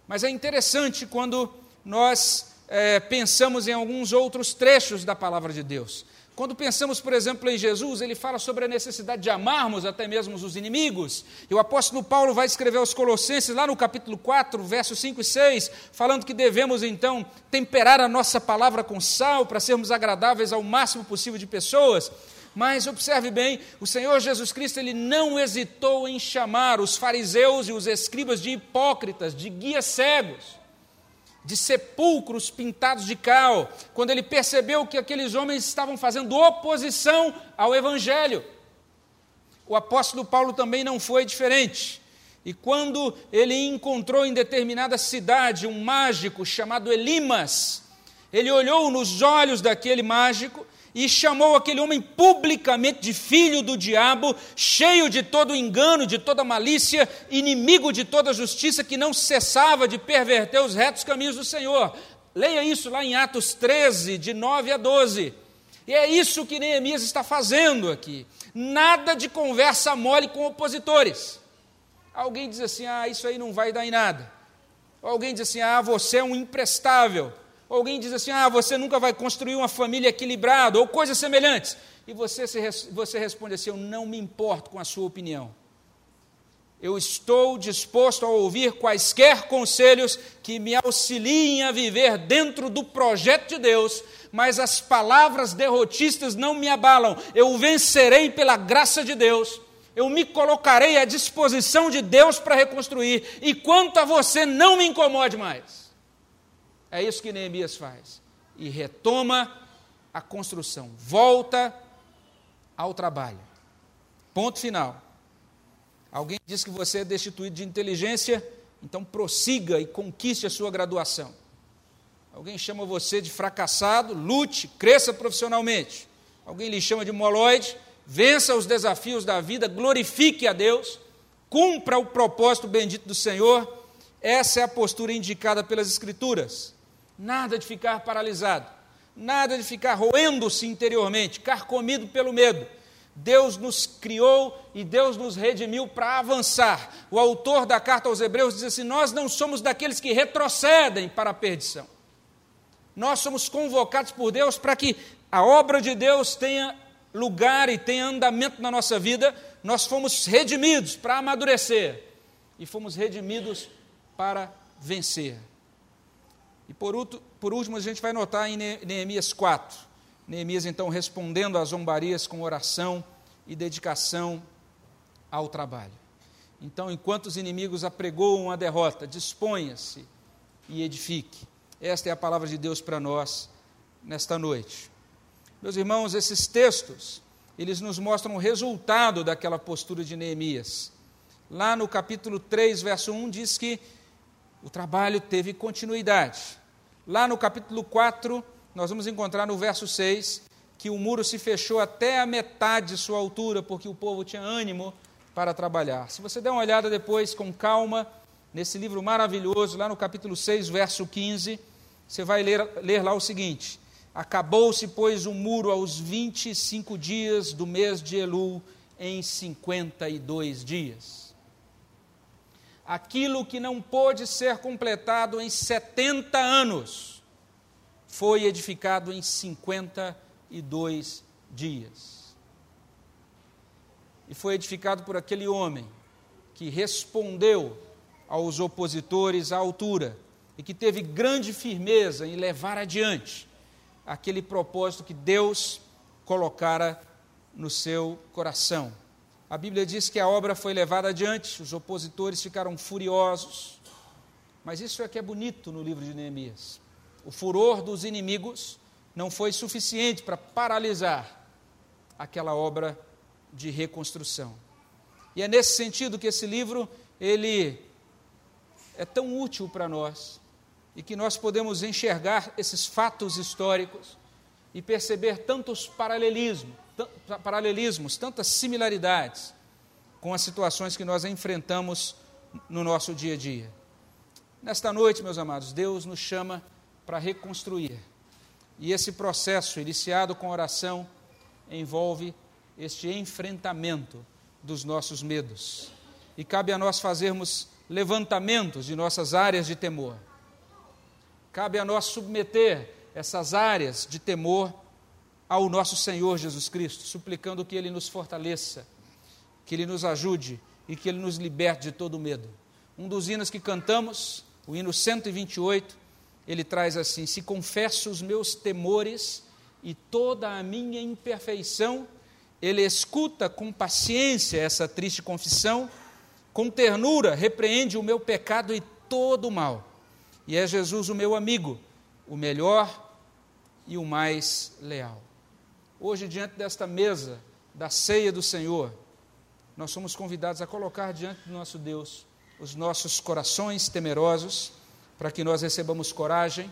Speaker 1: mas é interessante quando nós é, pensamos em alguns outros trechos da palavra de Deus. Quando pensamos, por exemplo, em Jesus, ele fala sobre a necessidade de amarmos até mesmo os inimigos. E o apóstolo Paulo vai escrever aos Colossenses, lá no capítulo 4, versos 5 e 6, falando que devemos então temperar a nossa palavra com sal para sermos agradáveis ao máximo possível de pessoas. Mas observe bem, o Senhor Jesus Cristo ele não hesitou em chamar os fariseus e os escribas de hipócritas, de guias cegos de sepulcros pintados de cal, quando ele percebeu que aqueles homens estavam fazendo oposição ao Evangelho. O apóstolo Paulo também não foi diferente. E quando ele encontrou em determinada cidade um mágico chamado Elimas, ele olhou nos olhos daquele mágico e chamou aquele homem publicamente de filho do diabo, cheio de todo engano, de toda malícia, inimigo de toda justiça, que não cessava de perverter os retos caminhos do Senhor. Leia isso lá em Atos 13, de 9 a 12. E é isso que Neemias está fazendo aqui. Nada de conversa mole com opositores. Alguém diz assim: ah, isso aí não vai dar em nada. Alguém diz assim: ah, você é um imprestável. Alguém diz assim: ah, você nunca vai construir uma família equilibrada, ou coisas semelhantes. E você, se, você responde assim: eu não me importo com a sua opinião. Eu estou disposto a ouvir quaisquer conselhos que me auxiliem a viver dentro do projeto de Deus, mas as palavras derrotistas não me abalam. Eu vencerei pela graça de Deus. Eu me colocarei à disposição de Deus para reconstruir. E quanto a você, não me incomode mais. É isso que Neemias faz. E retoma a construção, volta ao trabalho. Ponto final. Alguém diz que você é destituído de inteligência, então prossiga e conquiste a sua graduação. Alguém chama você de fracassado, lute, cresça profissionalmente. Alguém lhe chama de moloide, vença os desafios da vida, glorifique a Deus, cumpra o propósito bendito do Senhor. Essa é a postura indicada pelas Escrituras. Nada de ficar paralisado, nada de ficar roendo-se interiormente, carcomido pelo medo. Deus nos criou e Deus nos redimiu para avançar. O autor da carta aos Hebreus diz assim: Nós não somos daqueles que retrocedem para a perdição. Nós somos convocados por Deus para que a obra de Deus tenha lugar e tenha andamento na nossa vida. Nós fomos redimidos para amadurecer e fomos redimidos para vencer. E por, por último, a gente vai notar em Neemias 4. Neemias, então, respondendo às zombarias com oração e dedicação ao trabalho. Então, enquanto os inimigos apregoam a derrota, disponha-se e edifique. Esta é a palavra de Deus para nós nesta noite. Meus irmãos, esses textos, eles nos mostram o resultado daquela postura de Neemias. Lá no capítulo 3, verso 1, diz que o trabalho teve continuidade. Lá no capítulo 4, nós vamos encontrar no verso 6 que o muro se fechou até a metade de sua altura, porque o povo tinha ânimo para trabalhar. Se você der uma olhada depois com calma nesse livro maravilhoso, lá no capítulo 6, verso 15, você vai ler, ler lá o seguinte: Acabou-se, pois, o muro aos 25 dias do mês de Elul, em 52 dias aquilo que não pôde ser completado em 70 anos, foi edificado em 52 dias. E foi edificado por aquele homem que respondeu aos opositores à altura e que teve grande firmeza em levar adiante aquele propósito que Deus colocara no seu coração. A Bíblia diz que a obra foi levada adiante, os opositores ficaram furiosos. Mas isso é que é bonito no livro de Neemias. o furor dos inimigos não foi suficiente para paralisar aquela obra de reconstrução. E é nesse sentido que esse livro ele é tão útil para nós e que nós podemos enxergar esses fatos históricos e perceber tantos paralelismos, paralelismos, tantas similaridades com as situações que nós enfrentamos no nosso dia a dia. Nesta noite, meus amados, Deus nos chama para reconstruir. E esse processo, iniciado com oração, envolve este enfrentamento dos nossos medos. E cabe a nós fazermos levantamentos de nossas áreas de temor. Cabe a nós submeter essas áreas de temor ao nosso Senhor Jesus Cristo, suplicando que Ele nos fortaleça, que Ele nos ajude e que Ele nos liberte de todo medo. Um dos hinos que cantamos, o hino 128, ele traz assim: Se confesso os meus temores e toda a minha imperfeição, ele escuta com paciência essa triste confissão, com ternura repreende o meu pecado e todo o mal. E é Jesus o meu amigo, o melhor e o mais leal. Hoje, diante desta mesa da ceia do Senhor, nós somos convidados a colocar diante do nosso Deus os nossos corações temerosos, para que nós recebamos coragem,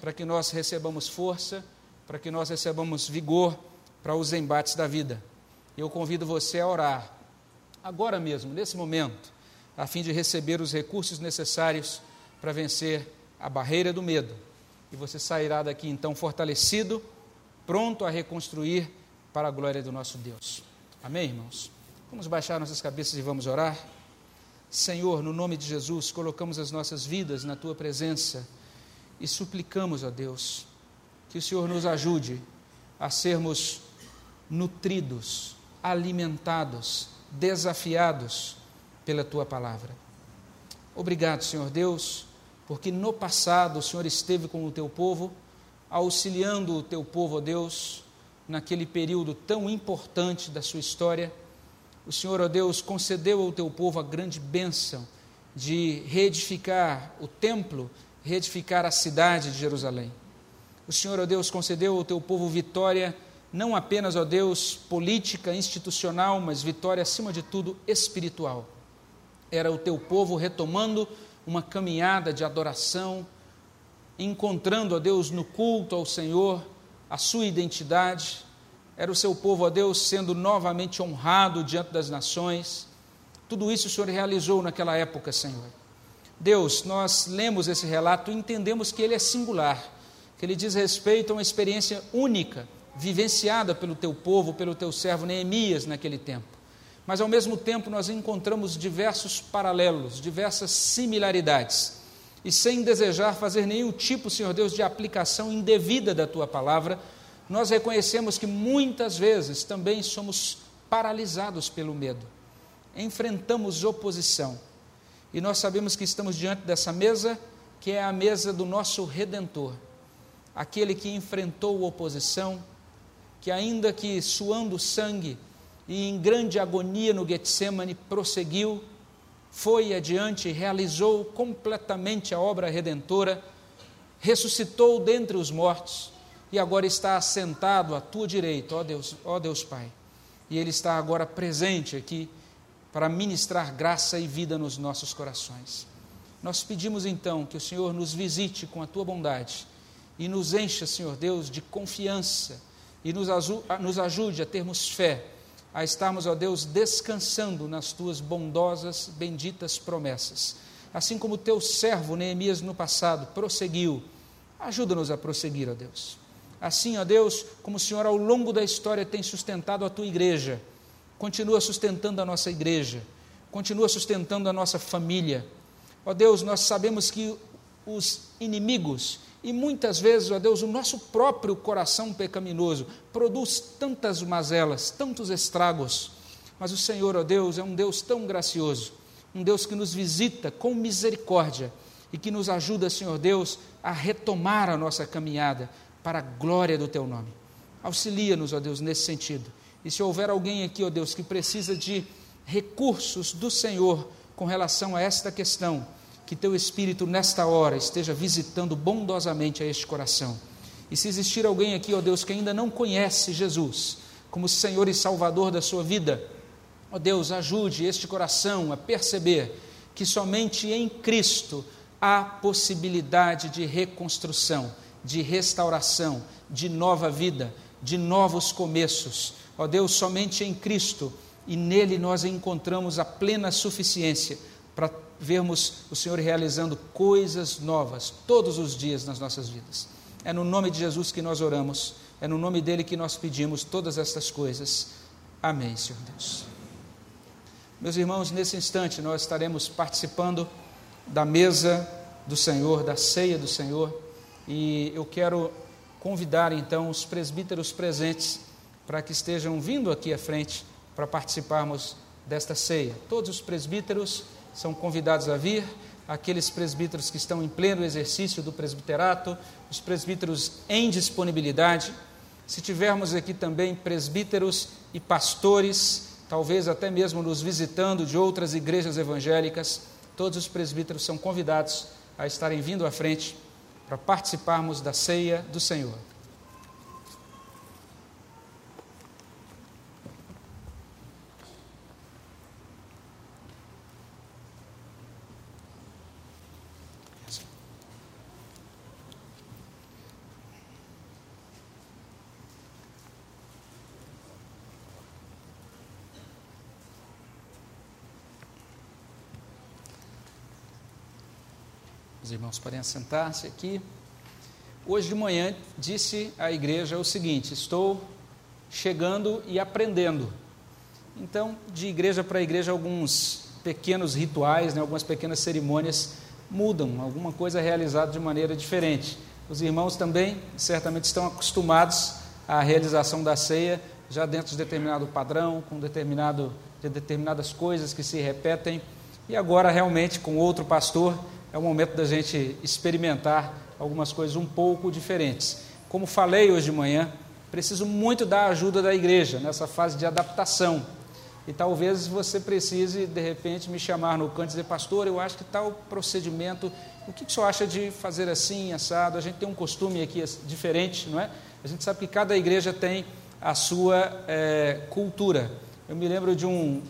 Speaker 1: para que nós recebamos força, para que nós recebamos vigor para os embates da vida. Eu convido você a orar, agora mesmo, nesse momento, a fim de receber os recursos necessários para vencer a barreira do medo. E você sairá daqui então fortalecido, pronto a reconstruir para a glória do nosso Deus. Amém, irmãos? Vamos baixar nossas cabeças e vamos orar. Senhor, no nome de Jesus, colocamos as nossas vidas na tua presença e suplicamos a Deus que o Senhor nos ajude a sermos nutridos, alimentados, desafiados pela tua palavra. Obrigado, Senhor Deus, porque no passado o Senhor esteve com o teu povo, auxiliando o teu povo, ó Deus, naquele período tão importante da sua história o Senhor, ó Deus, concedeu ao teu povo a grande bênção de reedificar o templo, reedificar a cidade de Jerusalém. O Senhor, ó Deus, concedeu ao teu povo vitória, não apenas, ó Deus, política, institucional, mas vitória, acima de tudo, espiritual. Era o teu povo retomando uma caminhada de adoração, encontrando, ó Deus, no culto ao Senhor, a sua identidade, era o seu povo, a Deus, sendo novamente honrado diante das nações. Tudo isso o Senhor realizou naquela época, Senhor. Deus, nós lemos esse relato e entendemos que ele é singular, que ele diz respeito a uma experiência única, vivenciada pelo teu povo, pelo teu servo Neemias naquele tempo. Mas ao mesmo tempo nós encontramos diversos paralelos, diversas similaridades. E sem desejar fazer nenhum tipo, Senhor Deus, de aplicação indevida da tua palavra, nós reconhecemos que muitas vezes também somos paralisados pelo medo, enfrentamos oposição, e nós sabemos que estamos diante dessa mesa, que é a mesa do nosso Redentor, aquele que enfrentou oposição, que ainda que suando sangue e em grande agonia no Getsemane, prosseguiu, foi adiante, realizou completamente a obra redentora, ressuscitou dentre os mortos, e agora está assentado à tua direita, ó Deus, ó Deus Pai. E Ele está agora presente aqui para ministrar graça e vida nos nossos corações. Nós pedimos então que o Senhor nos visite com a tua bondade e nos encha, Senhor Deus, de confiança e nos, nos ajude a termos fé, a estarmos, ó Deus, descansando nas tuas bondosas, benditas promessas. Assim como teu servo Neemias no passado prosseguiu, ajuda-nos a prosseguir, ó Deus. Assim, ó Deus, como o Senhor ao longo da história tem sustentado a tua igreja, continua sustentando a nossa igreja, continua sustentando a nossa família. Ó Deus, nós sabemos que os inimigos e muitas vezes, ó Deus, o nosso próprio coração pecaminoso produz tantas mazelas, tantos estragos. Mas o Senhor, ó Deus, é um Deus tão gracioso, um Deus que nos visita com misericórdia e que nos ajuda, Senhor Deus, a retomar a nossa caminhada, para a glória do teu nome. Auxilia-nos, ó Deus, nesse sentido. E se houver alguém aqui, ó Deus, que precisa de recursos do Senhor com relação a esta questão, que teu Espírito, nesta hora, esteja visitando bondosamente a este coração. E se existir alguém aqui, ó Deus, que ainda não conhece Jesus como Senhor e Salvador da sua vida, ó Deus, ajude este coração a perceber que somente em Cristo há possibilidade de reconstrução, de restauração, de nova vida, de novos começos. Ó Deus, somente em Cristo e nele nós encontramos a plena suficiência para vermos o Senhor realizando coisas novas todos os dias nas nossas vidas. É no nome de Jesus que nós oramos, é no nome dele que nós pedimos todas estas coisas. Amém, Senhor Deus. Meus irmãos, nesse instante nós estaremos participando da mesa do Senhor, da ceia do Senhor, e eu quero convidar então os presbíteros presentes para que estejam vindo aqui à frente para participarmos desta ceia. Todos os presbíteros são convidados a vir, aqueles presbíteros que estão em pleno exercício do presbiterato, os presbíteros em disponibilidade. Se tivermos aqui também presbíteros e pastores, talvez até mesmo nos visitando de outras igrejas evangélicas, todos os presbíteros são convidados a estarem vindo à frente para participarmos da ceia do Senhor. Irmãos podem assentar-se aqui. Hoje de manhã disse à igreja o seguinte: estou chegando e aprendendo. Então, de igreja para igreja, alguns pequenos rituais, né, algumas pequenas cerimônias mudam, alguma coisa é realizada de maneira diferente. Os irmãos também certamente estão acostumados à realização da ceia já dentro de determinado padrão, com determinado, de determinadas coisas que se repetem. E agora, realmente, com outro pastor, é o momento da gente experimentar algumas coisas um pouco diferentes. Como falei hoje de manhã, preciso muito da ajuda da igreja nessa fase de adaptação. E talvez você precise, de repente, me chamar no canto e dizer, pastor, eu acho que tal procedimento, o que, que o senhor acha de fazer assim, assado? A gente tem um costume aqui diferente, não é? A gente sabe que cada igreja tem a sua é, cultura. Eu me lembro de um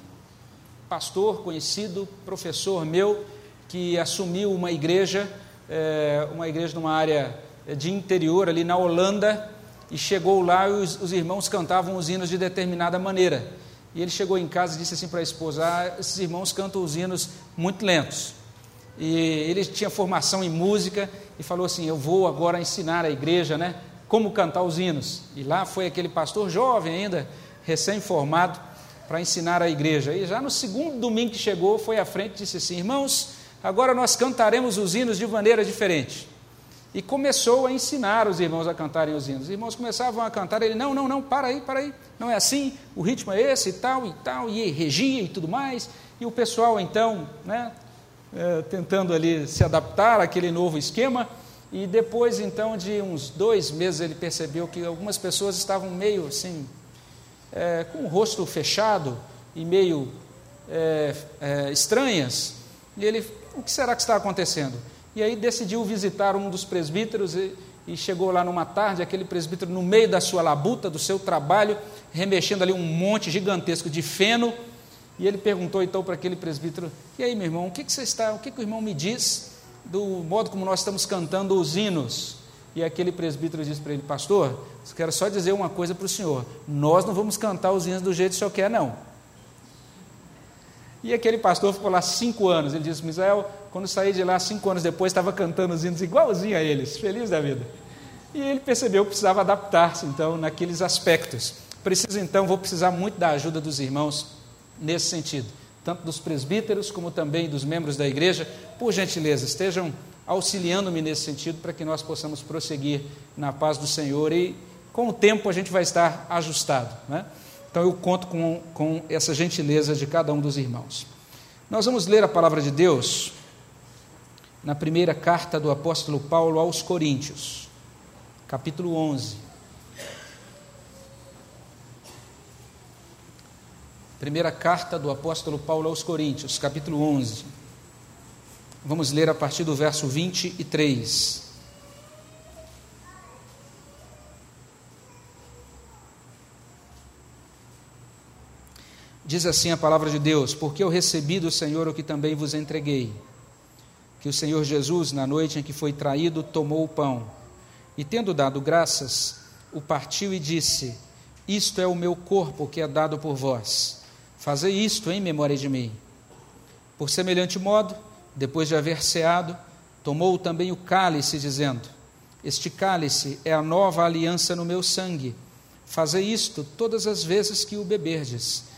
Speaker 1: pastor conhecido, professor meu, que assumiu uma igreja, é, uma igreja numa área de interior, ali na Holanda, e chegou lá e os, os, irmãos cantavam os hinos de determinada maneira. E ele chegou em casa e disse assim para a esposa: ah, esses irmãos cantam os hinos muito lentos. E ele tinha formação em música e falou assim: Eu vou agora ensinar a igreja, né? Como cantar os hinos. E lá foi aquele pastor jovem ainda, recém-formado, para ensinar a igreja. E já no segundo domingo que chegou, foi à frente e disse assim: Irmãos, agora nós cantaremos os hinos de maneira diferente. E começou a ensinar os irmãos a cantarem os hinos. Os irmãos começavam a cantar, ele, não, não, não, para aí, para aí, não é assim, o ritmo é esse e tal e tal, e regia e tudo mais. E o pessoal, então, né, é, tentando ali se adaptar àquele novo esquema, e depois, então, de uns dois meses, ele percebeu que algumas pessoas estavam meio assim, é, com o rosto fechado e meio é, é estranhas, e ele o que será que está acontecendo? E aí decidiu visitar um dos presbíteros e, e chegou lá numa tarde, aquele presbítero no meio da sua labuta, do seu trabalho, remexendo ali um monte gigantesco de feno, e ele perguntou então para aquele presbítero: E aí, meu irmão, o que, que você está, o que, que o irmão me diz do modo como nós estamos cantando os hinos? E aquele presbítero disse para ele: Pastor, quero só dizer uma coisa para o senhor: nós não vamos cantar os hinos do jeito que o senhor quer, não. E aquele pastor ficou lá cinco anos. Ele disse: Misael, quando saí de lá cinco anos depois, estava cantando os hinos igualzinho a eles, feliz da vida. E ele percebeu que precisava adaptar-se, então, naqueles aspectos. Preciso, então, vou precisar muito da ajuda dos irmãos nesse sentido, tanto dos presbíteros como também dos membros da igreja. Por gentileza, estejam auxiliando-me nesse sentido para que nós possamos prosseguir na paz do Senhor e, com o tempo, a gente vai estar ajustado. Né? Então eu conto com, com essa gentileza de cada um dos irmãos. Nós vamos ler a palavra de Deus na primeira carta do apóstolo Paulo aos Coríntios, capítulo 11. Primeira carta do apóstolo Paulo aos Coríntios, capítulo 11, Vamos ler a partir do verso 23. Diz assim a palavra de Deus: Porque eu recebi do Senhor o que também vos entreguei. Que o Senhor Jesus, na noite em que foi traído, tomou o pão e, tendo dado graças, o partiu e disse: Isto é o meu corpo que é dado por vós. Fazei isto em memória de mim. Por semelhante modo, depois de haver ceado, tomou também o cálice, dizendo: Este cálice é a nova aliança no meu sangue. Fazei isto todas as vezes que o beberdes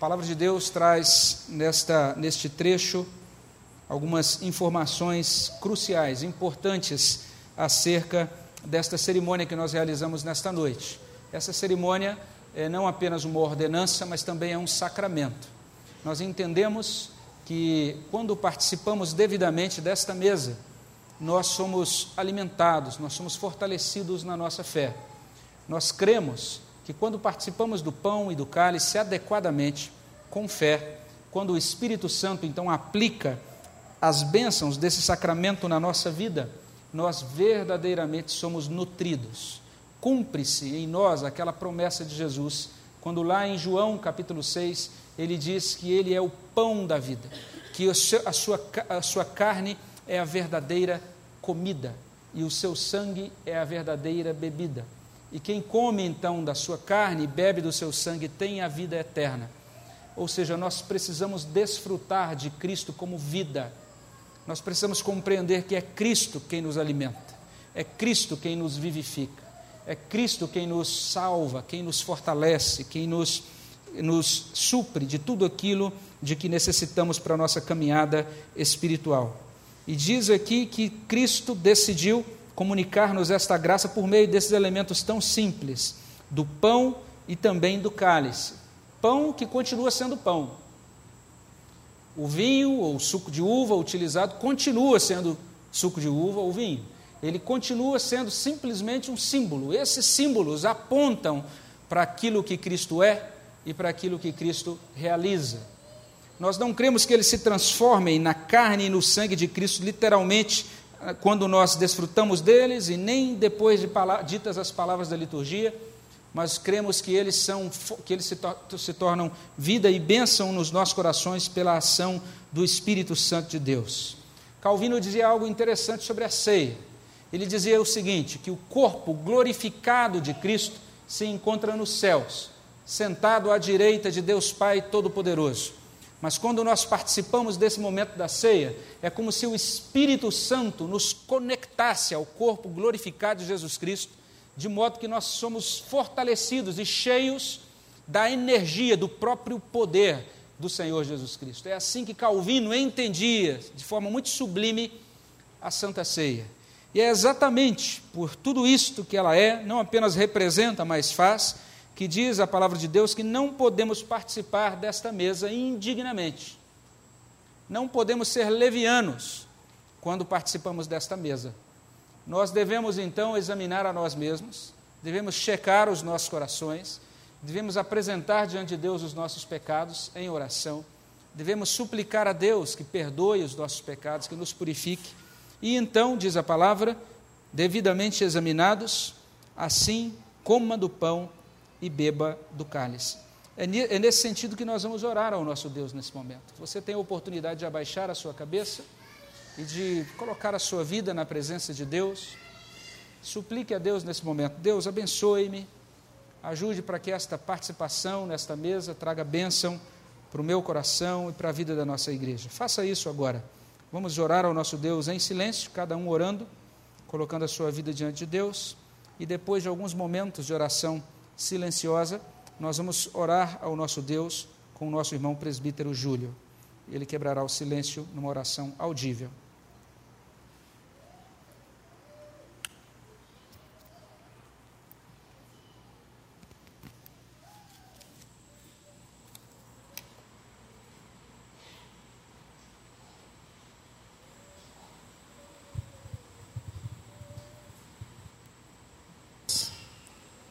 Speaker 1: A palavra de Deus traz nesta, neste trecho algumas informações cruciais, importantes acerca desta cerimônia que nós realizamos nesta noite. Essa cerimônia é não apenas uma ordenança, mas também é um sacramento. Nós entendemos que quando participamos devidamente desta mesa, nós somos alimentados, nós somos fortalecidos na nossa fé. Nós cremos que quando participamos do pão e do cálice adequadamente, com fé, quando o Espírito Santo então aplica as bênçãos desse sacramento na nossa vida, nós verdadeiramente somos nutridos. Cumpre-se em nós aquela promessa de Jesus, quando lá em João capítulo 6, ele diz que ele é o pão da vida, que a sua, a sua carne é a verdadeira comida e o seu sangue é a verdadeira bebida. E quem come então da sua carne e bebe do seu sangue tem a vida eterna. Ou seja, nós precisamos desfrutar de Cristo como vida. Nós precisamos compreender que é Cristo quem nos alimenta, é Cristo quem nos vivifica, é Cristo quem nos salva, quem nos fortalece, quem nos, nos supre de tudo aquilo de que necessitamos para a nossa caminhada espiritual. E diz aqui que Cristo decidiu comunicar-nos esta graça por meio desses elementos tão simples, do pão e também do cálice. Pão que continua sendo pão. O vinho ou suco de uva utilizado continua sendo suco de uva ou vinho. Ele continua sendo simplesmente um símbolo. Esses símbolos apontam para aquilo que Cristo é e para aquilo que Cristo realiza. Nós não cremos que eles se transformem na carne e no sangue de Cristo, literalmente, quando nós desfrutamos deles e nem depois de ditas as palavras da liturgia, mas cremos que eles são que eles se, to se tornam vida e bênção nos nossos corações pela ação do Espírito Santo de Deus. Calvino dizia algo interessante sobre a ceia. Ele dizia o seguinte: que o corpo glorificado de Cristo se encontra nos céus, sentado à direita de Deus Pai Todo-Poderoso. Mas quando nós participamos desse momento da ceia, é como se o Espírito Santo nos conectasse ao corpo glorificado de Jesus Cristo de modo que nós somos fortalecidos e cheios da energia, do próprio poder do Senhor Jesus Cristo. É assim que Calvino entendia, de forma muito sublime, a Santa Ceia. E é exatamente por tudo isto que ela é, não apenas representa, mas faz, que diz a palavra de Deus que não podemos participar desta mesa indignamente. Não podemos ser levianos quando participamos desta mesa nós devemos então examinar a nós mesmos, devemos checar os nossos corações, devemos apresentar diante de Deus os nossos pecados em oração, devemos suplicar a Deus que perdoe os nossos pecados, que nos purifique, e então, diz a palavra, devidamente examinados, assim coma do pão e beba do cálice. É, é nesse sentido que nós vamos orar ao nosso Deus nesse momento. Você tem a oportunidade de abaixar a sua cabeça e de colocar a sua vida na presença de Deus. Suplique a Deus nesse momento: Deus, abençoe-me, ajude para que esta participação nesta mesa traga bênção para o meu coração e para a vida da nossa igreja. Faça isso agora. Vamos orar ao nosso Deus em silêncio, cada um orando, colocando a sua vida diante de Deus. E depois de alguns momentos de oração silenciosa, nós vamos orar ao nosso Deus com o nosso irmão presbítero Júlio. Ele quebrará o silêncio numa oração audível.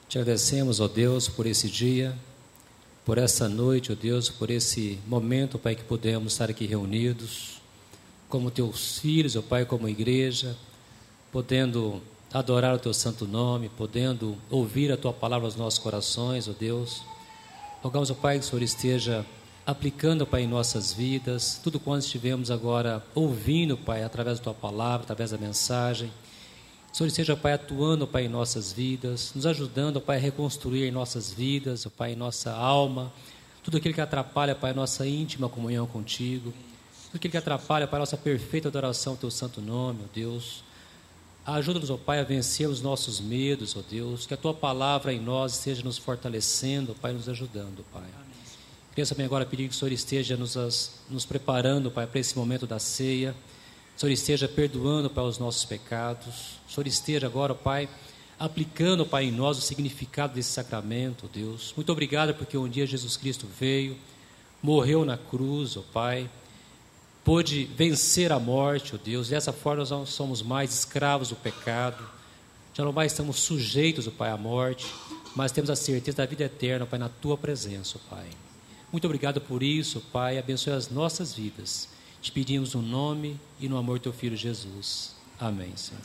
Speaker 2: Te agradecemos, ó Deus, por esse dia, por essa noite, ó Deus, por esse momento, Pai, que podemos estar aqui reunidos, como teus filhos, ó Pai, como igreja, podendo adorar o teu santo nome, podendo ouvir a tua palavra aos nossos corações, ó Deus. Rogamos, ó Pai, que o Senhor esteja aplicando, Pai, em nossas vidas, tudo quanto estivemos agora ouvindo, Pai, através da tua palavra, através da mensagem. Senhor esteja, Pai, atuando, Pai, em nossas vidas, nos ajudando, Pai, a reconstruir em nossas vidas, Pai, em nossa alma, tudo aquilo que atrapalha, Pai, a nossa íntima comunhão contigo, tudo aquilo que atrapalha, Pai, a nossa perfeita adoração ao Teu santo nome, ó Deus. Ajuda-nos, ó Pai, a vencer os nossos medos, ó Deus, que a Tua palavra em nós esteja nos fortalecendo, Pai, nos ajudando, Pai. Queria também agora pedir que o Senhor esteja nos, nos preparando, Pai, para esse momento da ceia. Senhor esteja perdoando, Pai, os nossos pecados. Senhor esteja agora, Pai, aplicando, Pai, em nós o significado desse sacramento, Deus. Muito obrigado porque um dia Jesus Cristo veio, morreu na cruz, ó Pai, pôde vencer a morte, ó Deus. Dessa forma nós não somos mais escravos do pecado, já não mais estamos sujeitos, ó Pai, à morte, mas temos a certeza da vida eterna, Pai, na Tua presença, ó Pai. Muito obrigado por isso, Pai. Abençoe as nossas vidas. Te pedimos no nome e no amor do teu filho Jesus. Amém, Senhor.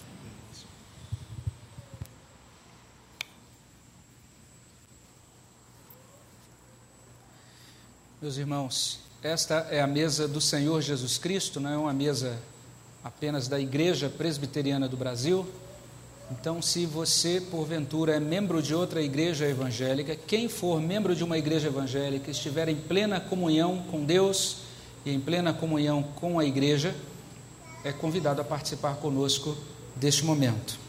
Speaker 1: Meus irmãos, esta é a mesa do Senhor Jesus Cristo, não é uma mesa apenas da Igreja Presbiteriana do Brasil, então, se você, porventura, é membro de outra igreja evangélica, quem for membro de uma igreja evangélica, estiver em plena comunhão com Deus e em plena comunhão com a igreja, é convidado a participar conosco deste momento.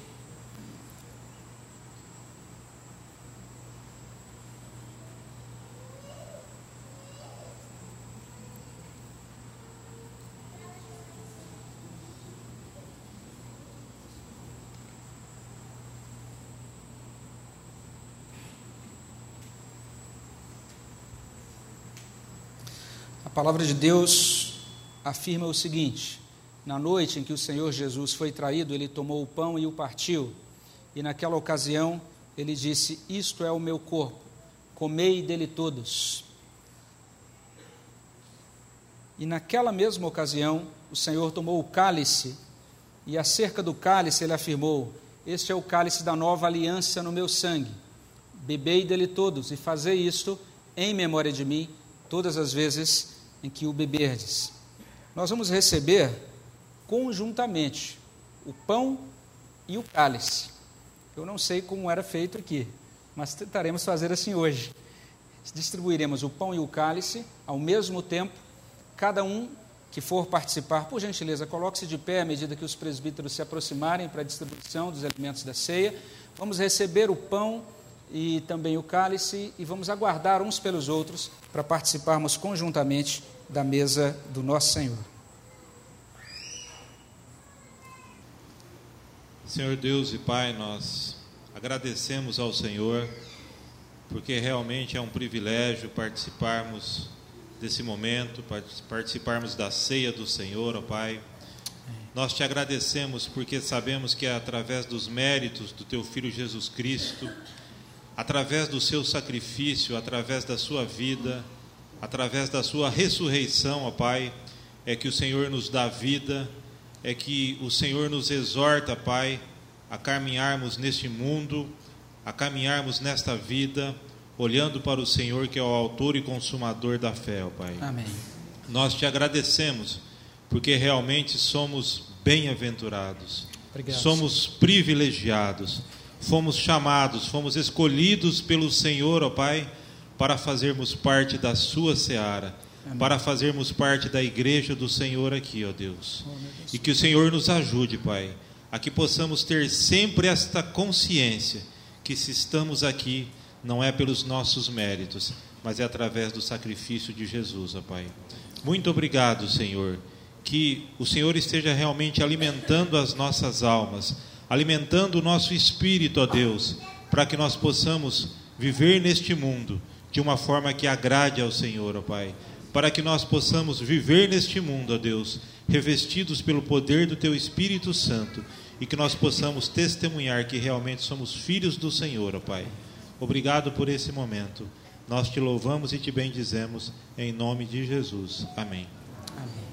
Speaker 1: Palavra de Deus afirma o seguinte: na noite em que o Senhor Jesus foi traído, ele tomou o pão e o partiu, e naquela ocasião ele disse: Isto é o meu corpo, comei dele todos. E naquela mesma ocasião, o Senhor tomou o cálice, e acerca do cálice ele afirmou: Este é o cálice da nova aliança no meu sangue. Bebei dele todos, e fazei isto em memória de mim, todas as vezes em que o beberdes. Nós vamos receber conjuntamente o pão e o cálice. Eu não sei como era feito aqui, mas tentaremos fazer assim hoje. Distribuiremos o pão e o cálice ao mesmo tempo, cada um que for participar, por gentileza, coloque-se de pé à medida que os presbíteros se aproximarem para a distribuição dos alimentos da ceia. Vamos receber o pão e também o cálice e vamos aguardar uns pelos outros para participarmos conjuntamente da mesa do nosso Senhor.
Speaker 3: Senhor Deus e Pai, nós agradecemos ao Senhor, porque realmente é um privilégio participarmos desse momento, participarmos da ceia do Senhor, ó Pai. Nós te agradecemos porque sabemos que é através dos méritos do Teu Filho Jesus Cristo, através do seu sacrifício, através da sua vida, através da sua ressurreição, ó Pai, é que o Senhor nos dá vida, é que o Senhor nos exorta, Pai, a caminharmos neste mundo, a caminharmos nesta vida, olhando para o Senhor que é o autor e consumador da fé, ó Pai.
Speaker 1: Amém.
Speaker 3: Nós te agradecemos, porque realmente somos bem-aventurados, somos privilegiados, fomos chamados, fomos escolhidos pelo Senhor, ó Pai para fazermos parte da sua seara, Amém. para fazermos parte da igreja do Senhor aqui, ó Deus. Oh, Deus. E que o Senhor nos ajude, Pai, a que possamos ter sempre esta consciência que se estamos aqui não é pelos nossos méritos, mas é através do sacrifício de Jesus, ó Pai. Muito obrigado, Senhor. Que o Senhor esteja realmente alimentando as nossas almas, alimentando o nosso espírito, ó Deus, para que nós possamos viver neste mundo de uma forma que agrade ao Senhor, ó Pai, para que nós possamos viver neste mundo, ó Deus, revestidos pelo poder do Teu Espírito Santo e que nós possamos testemunhar que realmente somos filhos do Senhor, ó Pai. Obrigado por esse momento. Nós te louvamos e te bendizemos em nome de Jesus. Amém.
Speaker 1: Amém.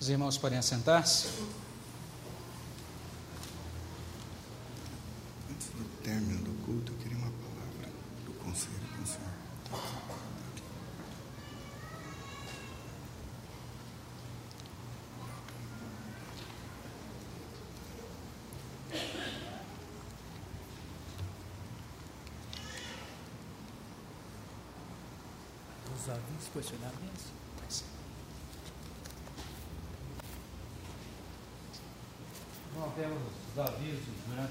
Speaker 1: Os irmãos podem assentar-se.
Speaker 4: Antes do término do culto, eu queria uma palavra do conselho com o senhor.
Speaker 5: Os posicionamentos.
Speaker 6: Nós temos os avisos, né?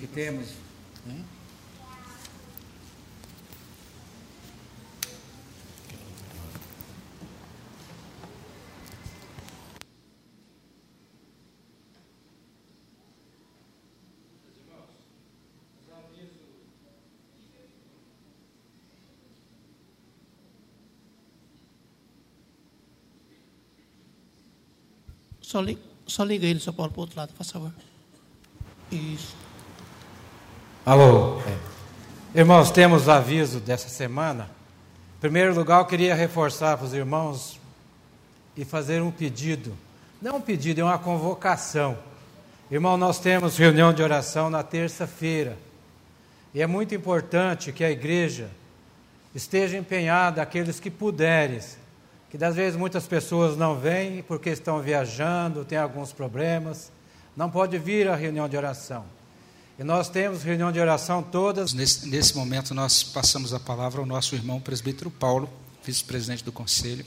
Speaker 5: Que temos. Né?
Speaker 7: Só liga, só liga ele, Paulo, para o outro lado, por favor. Isso.
Speaker 6: Alô. É. Irmãos, temos aviso dessa semana. Em primeiro lugar, eu queria reforçar para os irmãos e fazer um pedido. Não um pedido, é uma convocação. Irmão, nós temos reunião de oração na terça-feira. E é muito importante que a igreja esteja empenhada, aqueles que puderem, que das vezes muitas pessoas não vêm porque estão viajando, tem alguns problemas, não pode vir à reunião de oração. E nós temos reunião de oração todas.
Speaker 1: Nesse, nesse momento, nós passamos a palavra ao nosso irmão presbítero Paulo, vice-presidente do conselho.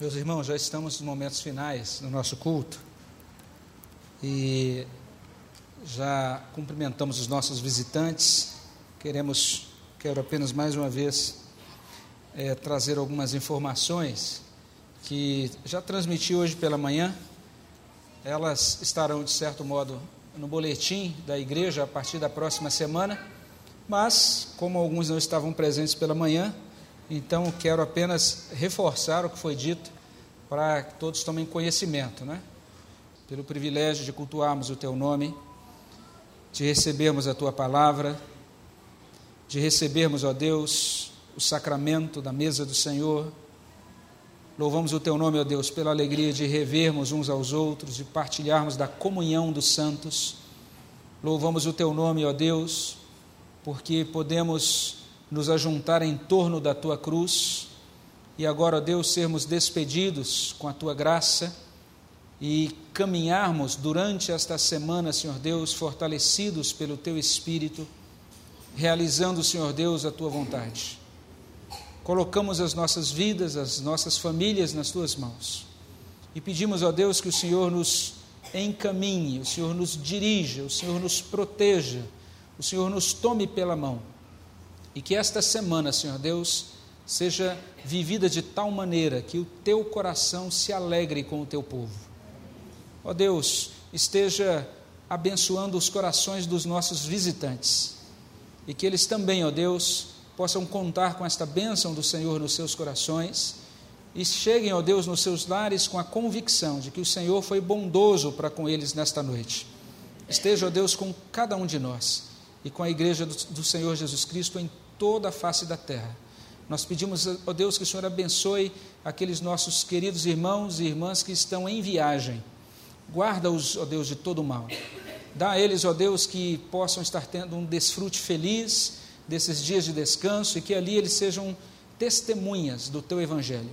Speaker 1: Meus irmãos, já estamos nos momentos finais do nosso culto e já cumprimentamos os nossos visitantes. Queremos, quero apenas mais uma vez é, trazer algumas informações que já transmiti hoje pela manhã. Elas estarão, de certo modo, no boletim da igreja a partir da próxima semana, mas, como alguns não estavam presentes pela manhã, então quero apenas reforçar o que foi dito para que todos tomem conhecimento, né? Pelo privilégio de cultuarmos o teu nome, de recebermos a tua palavra, de recebermos, ó Deus, o sacramento da mesa do Senhor. Louvamos o teu nome, ó Deus, pela alegria de revermos uns aos outros, de partilharmos da comunhão dos santos. Louvamos o teu nome, ó Deus, porque podemos nos ajuntar em torno da tua cruz e agora, ó Deus, sermos despedidos com a tua graça e caminharmos durante esta semana, Senhor Deus, fortalecidos pelo teu Espírito, realizando, Senhor Deus, a tua vontade. Colocamos as nossas vidas, as nossas famílias nas tuas mãos e pedimos, ó Deus, que o Senhor nos encaminhe, o Senhor nos dirija, o Senhor nos proteja, o Senhor nos tome pela mão e que esta semana, Senhor Deus, seja vivida de tal maneira que o teu coração se alegre com o teu povo. Ó Deus, esteja abençoando os corações dos nossos visitantes e que eles também, ó Deus, possam contar com esta bênção do Senhor nos seus corações e cheguem, ó Deus, nos seus lares com a convicção de que o Senhor foi bondoso para com eles nesta noite. Esteja, ó Deus, com cada um de nós e com a igreja do, do Senhor Jesus Cristo em toda a face da terra. Nós pedimos, ó Deus, que o Senhor abençoe aqueles nossos queridos irmãos e irmãs que estão em viagem. Guarda-os, ó Deus, de todo mal. Dá a eles, ó Deus, que possam estar tendo um desfrute feliz desses dias de descanso e que ali eles sejam testemunhas do teu evangelho.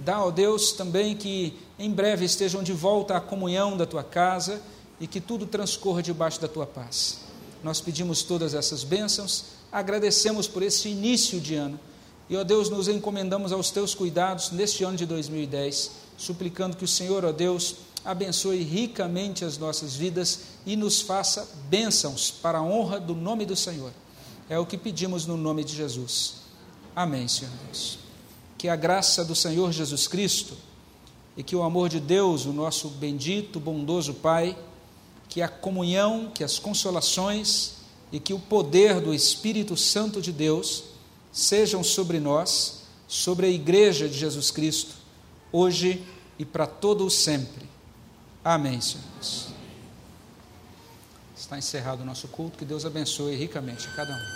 Speaker 1: Dá, ó Deus, também que em breve estejam de volta à comunhão da tua casa e que tudo transcorra debaixo da tua paz. Nós pedimos todas essas bênçãos, agradecemos por esse início de ano e, ó Deus, nos encomendamos aos teus cuidados neste ano de 2010, suplicando que o Senhor, ó Deus, abençoe ricamente as nossas vidas e nos faça bênçãos para a honra do nome do Senhor. É o que pedimos no nome de Jesus. Amém, Senhor Deus. Que a graça do Senhor Jesus Cristo e que o amor de Deus, o nosso bendito, bondoso Pai, que a comunhão, que as consolações e que o poder do Espírito Santo de Deus sejam sobre nós, sobre a Igreja de Jesus Cristo, hoje e para todo o sempre. Amém, senhores. Está encerrado o nosso culto. Que Deus abençoe ricamente a cada um.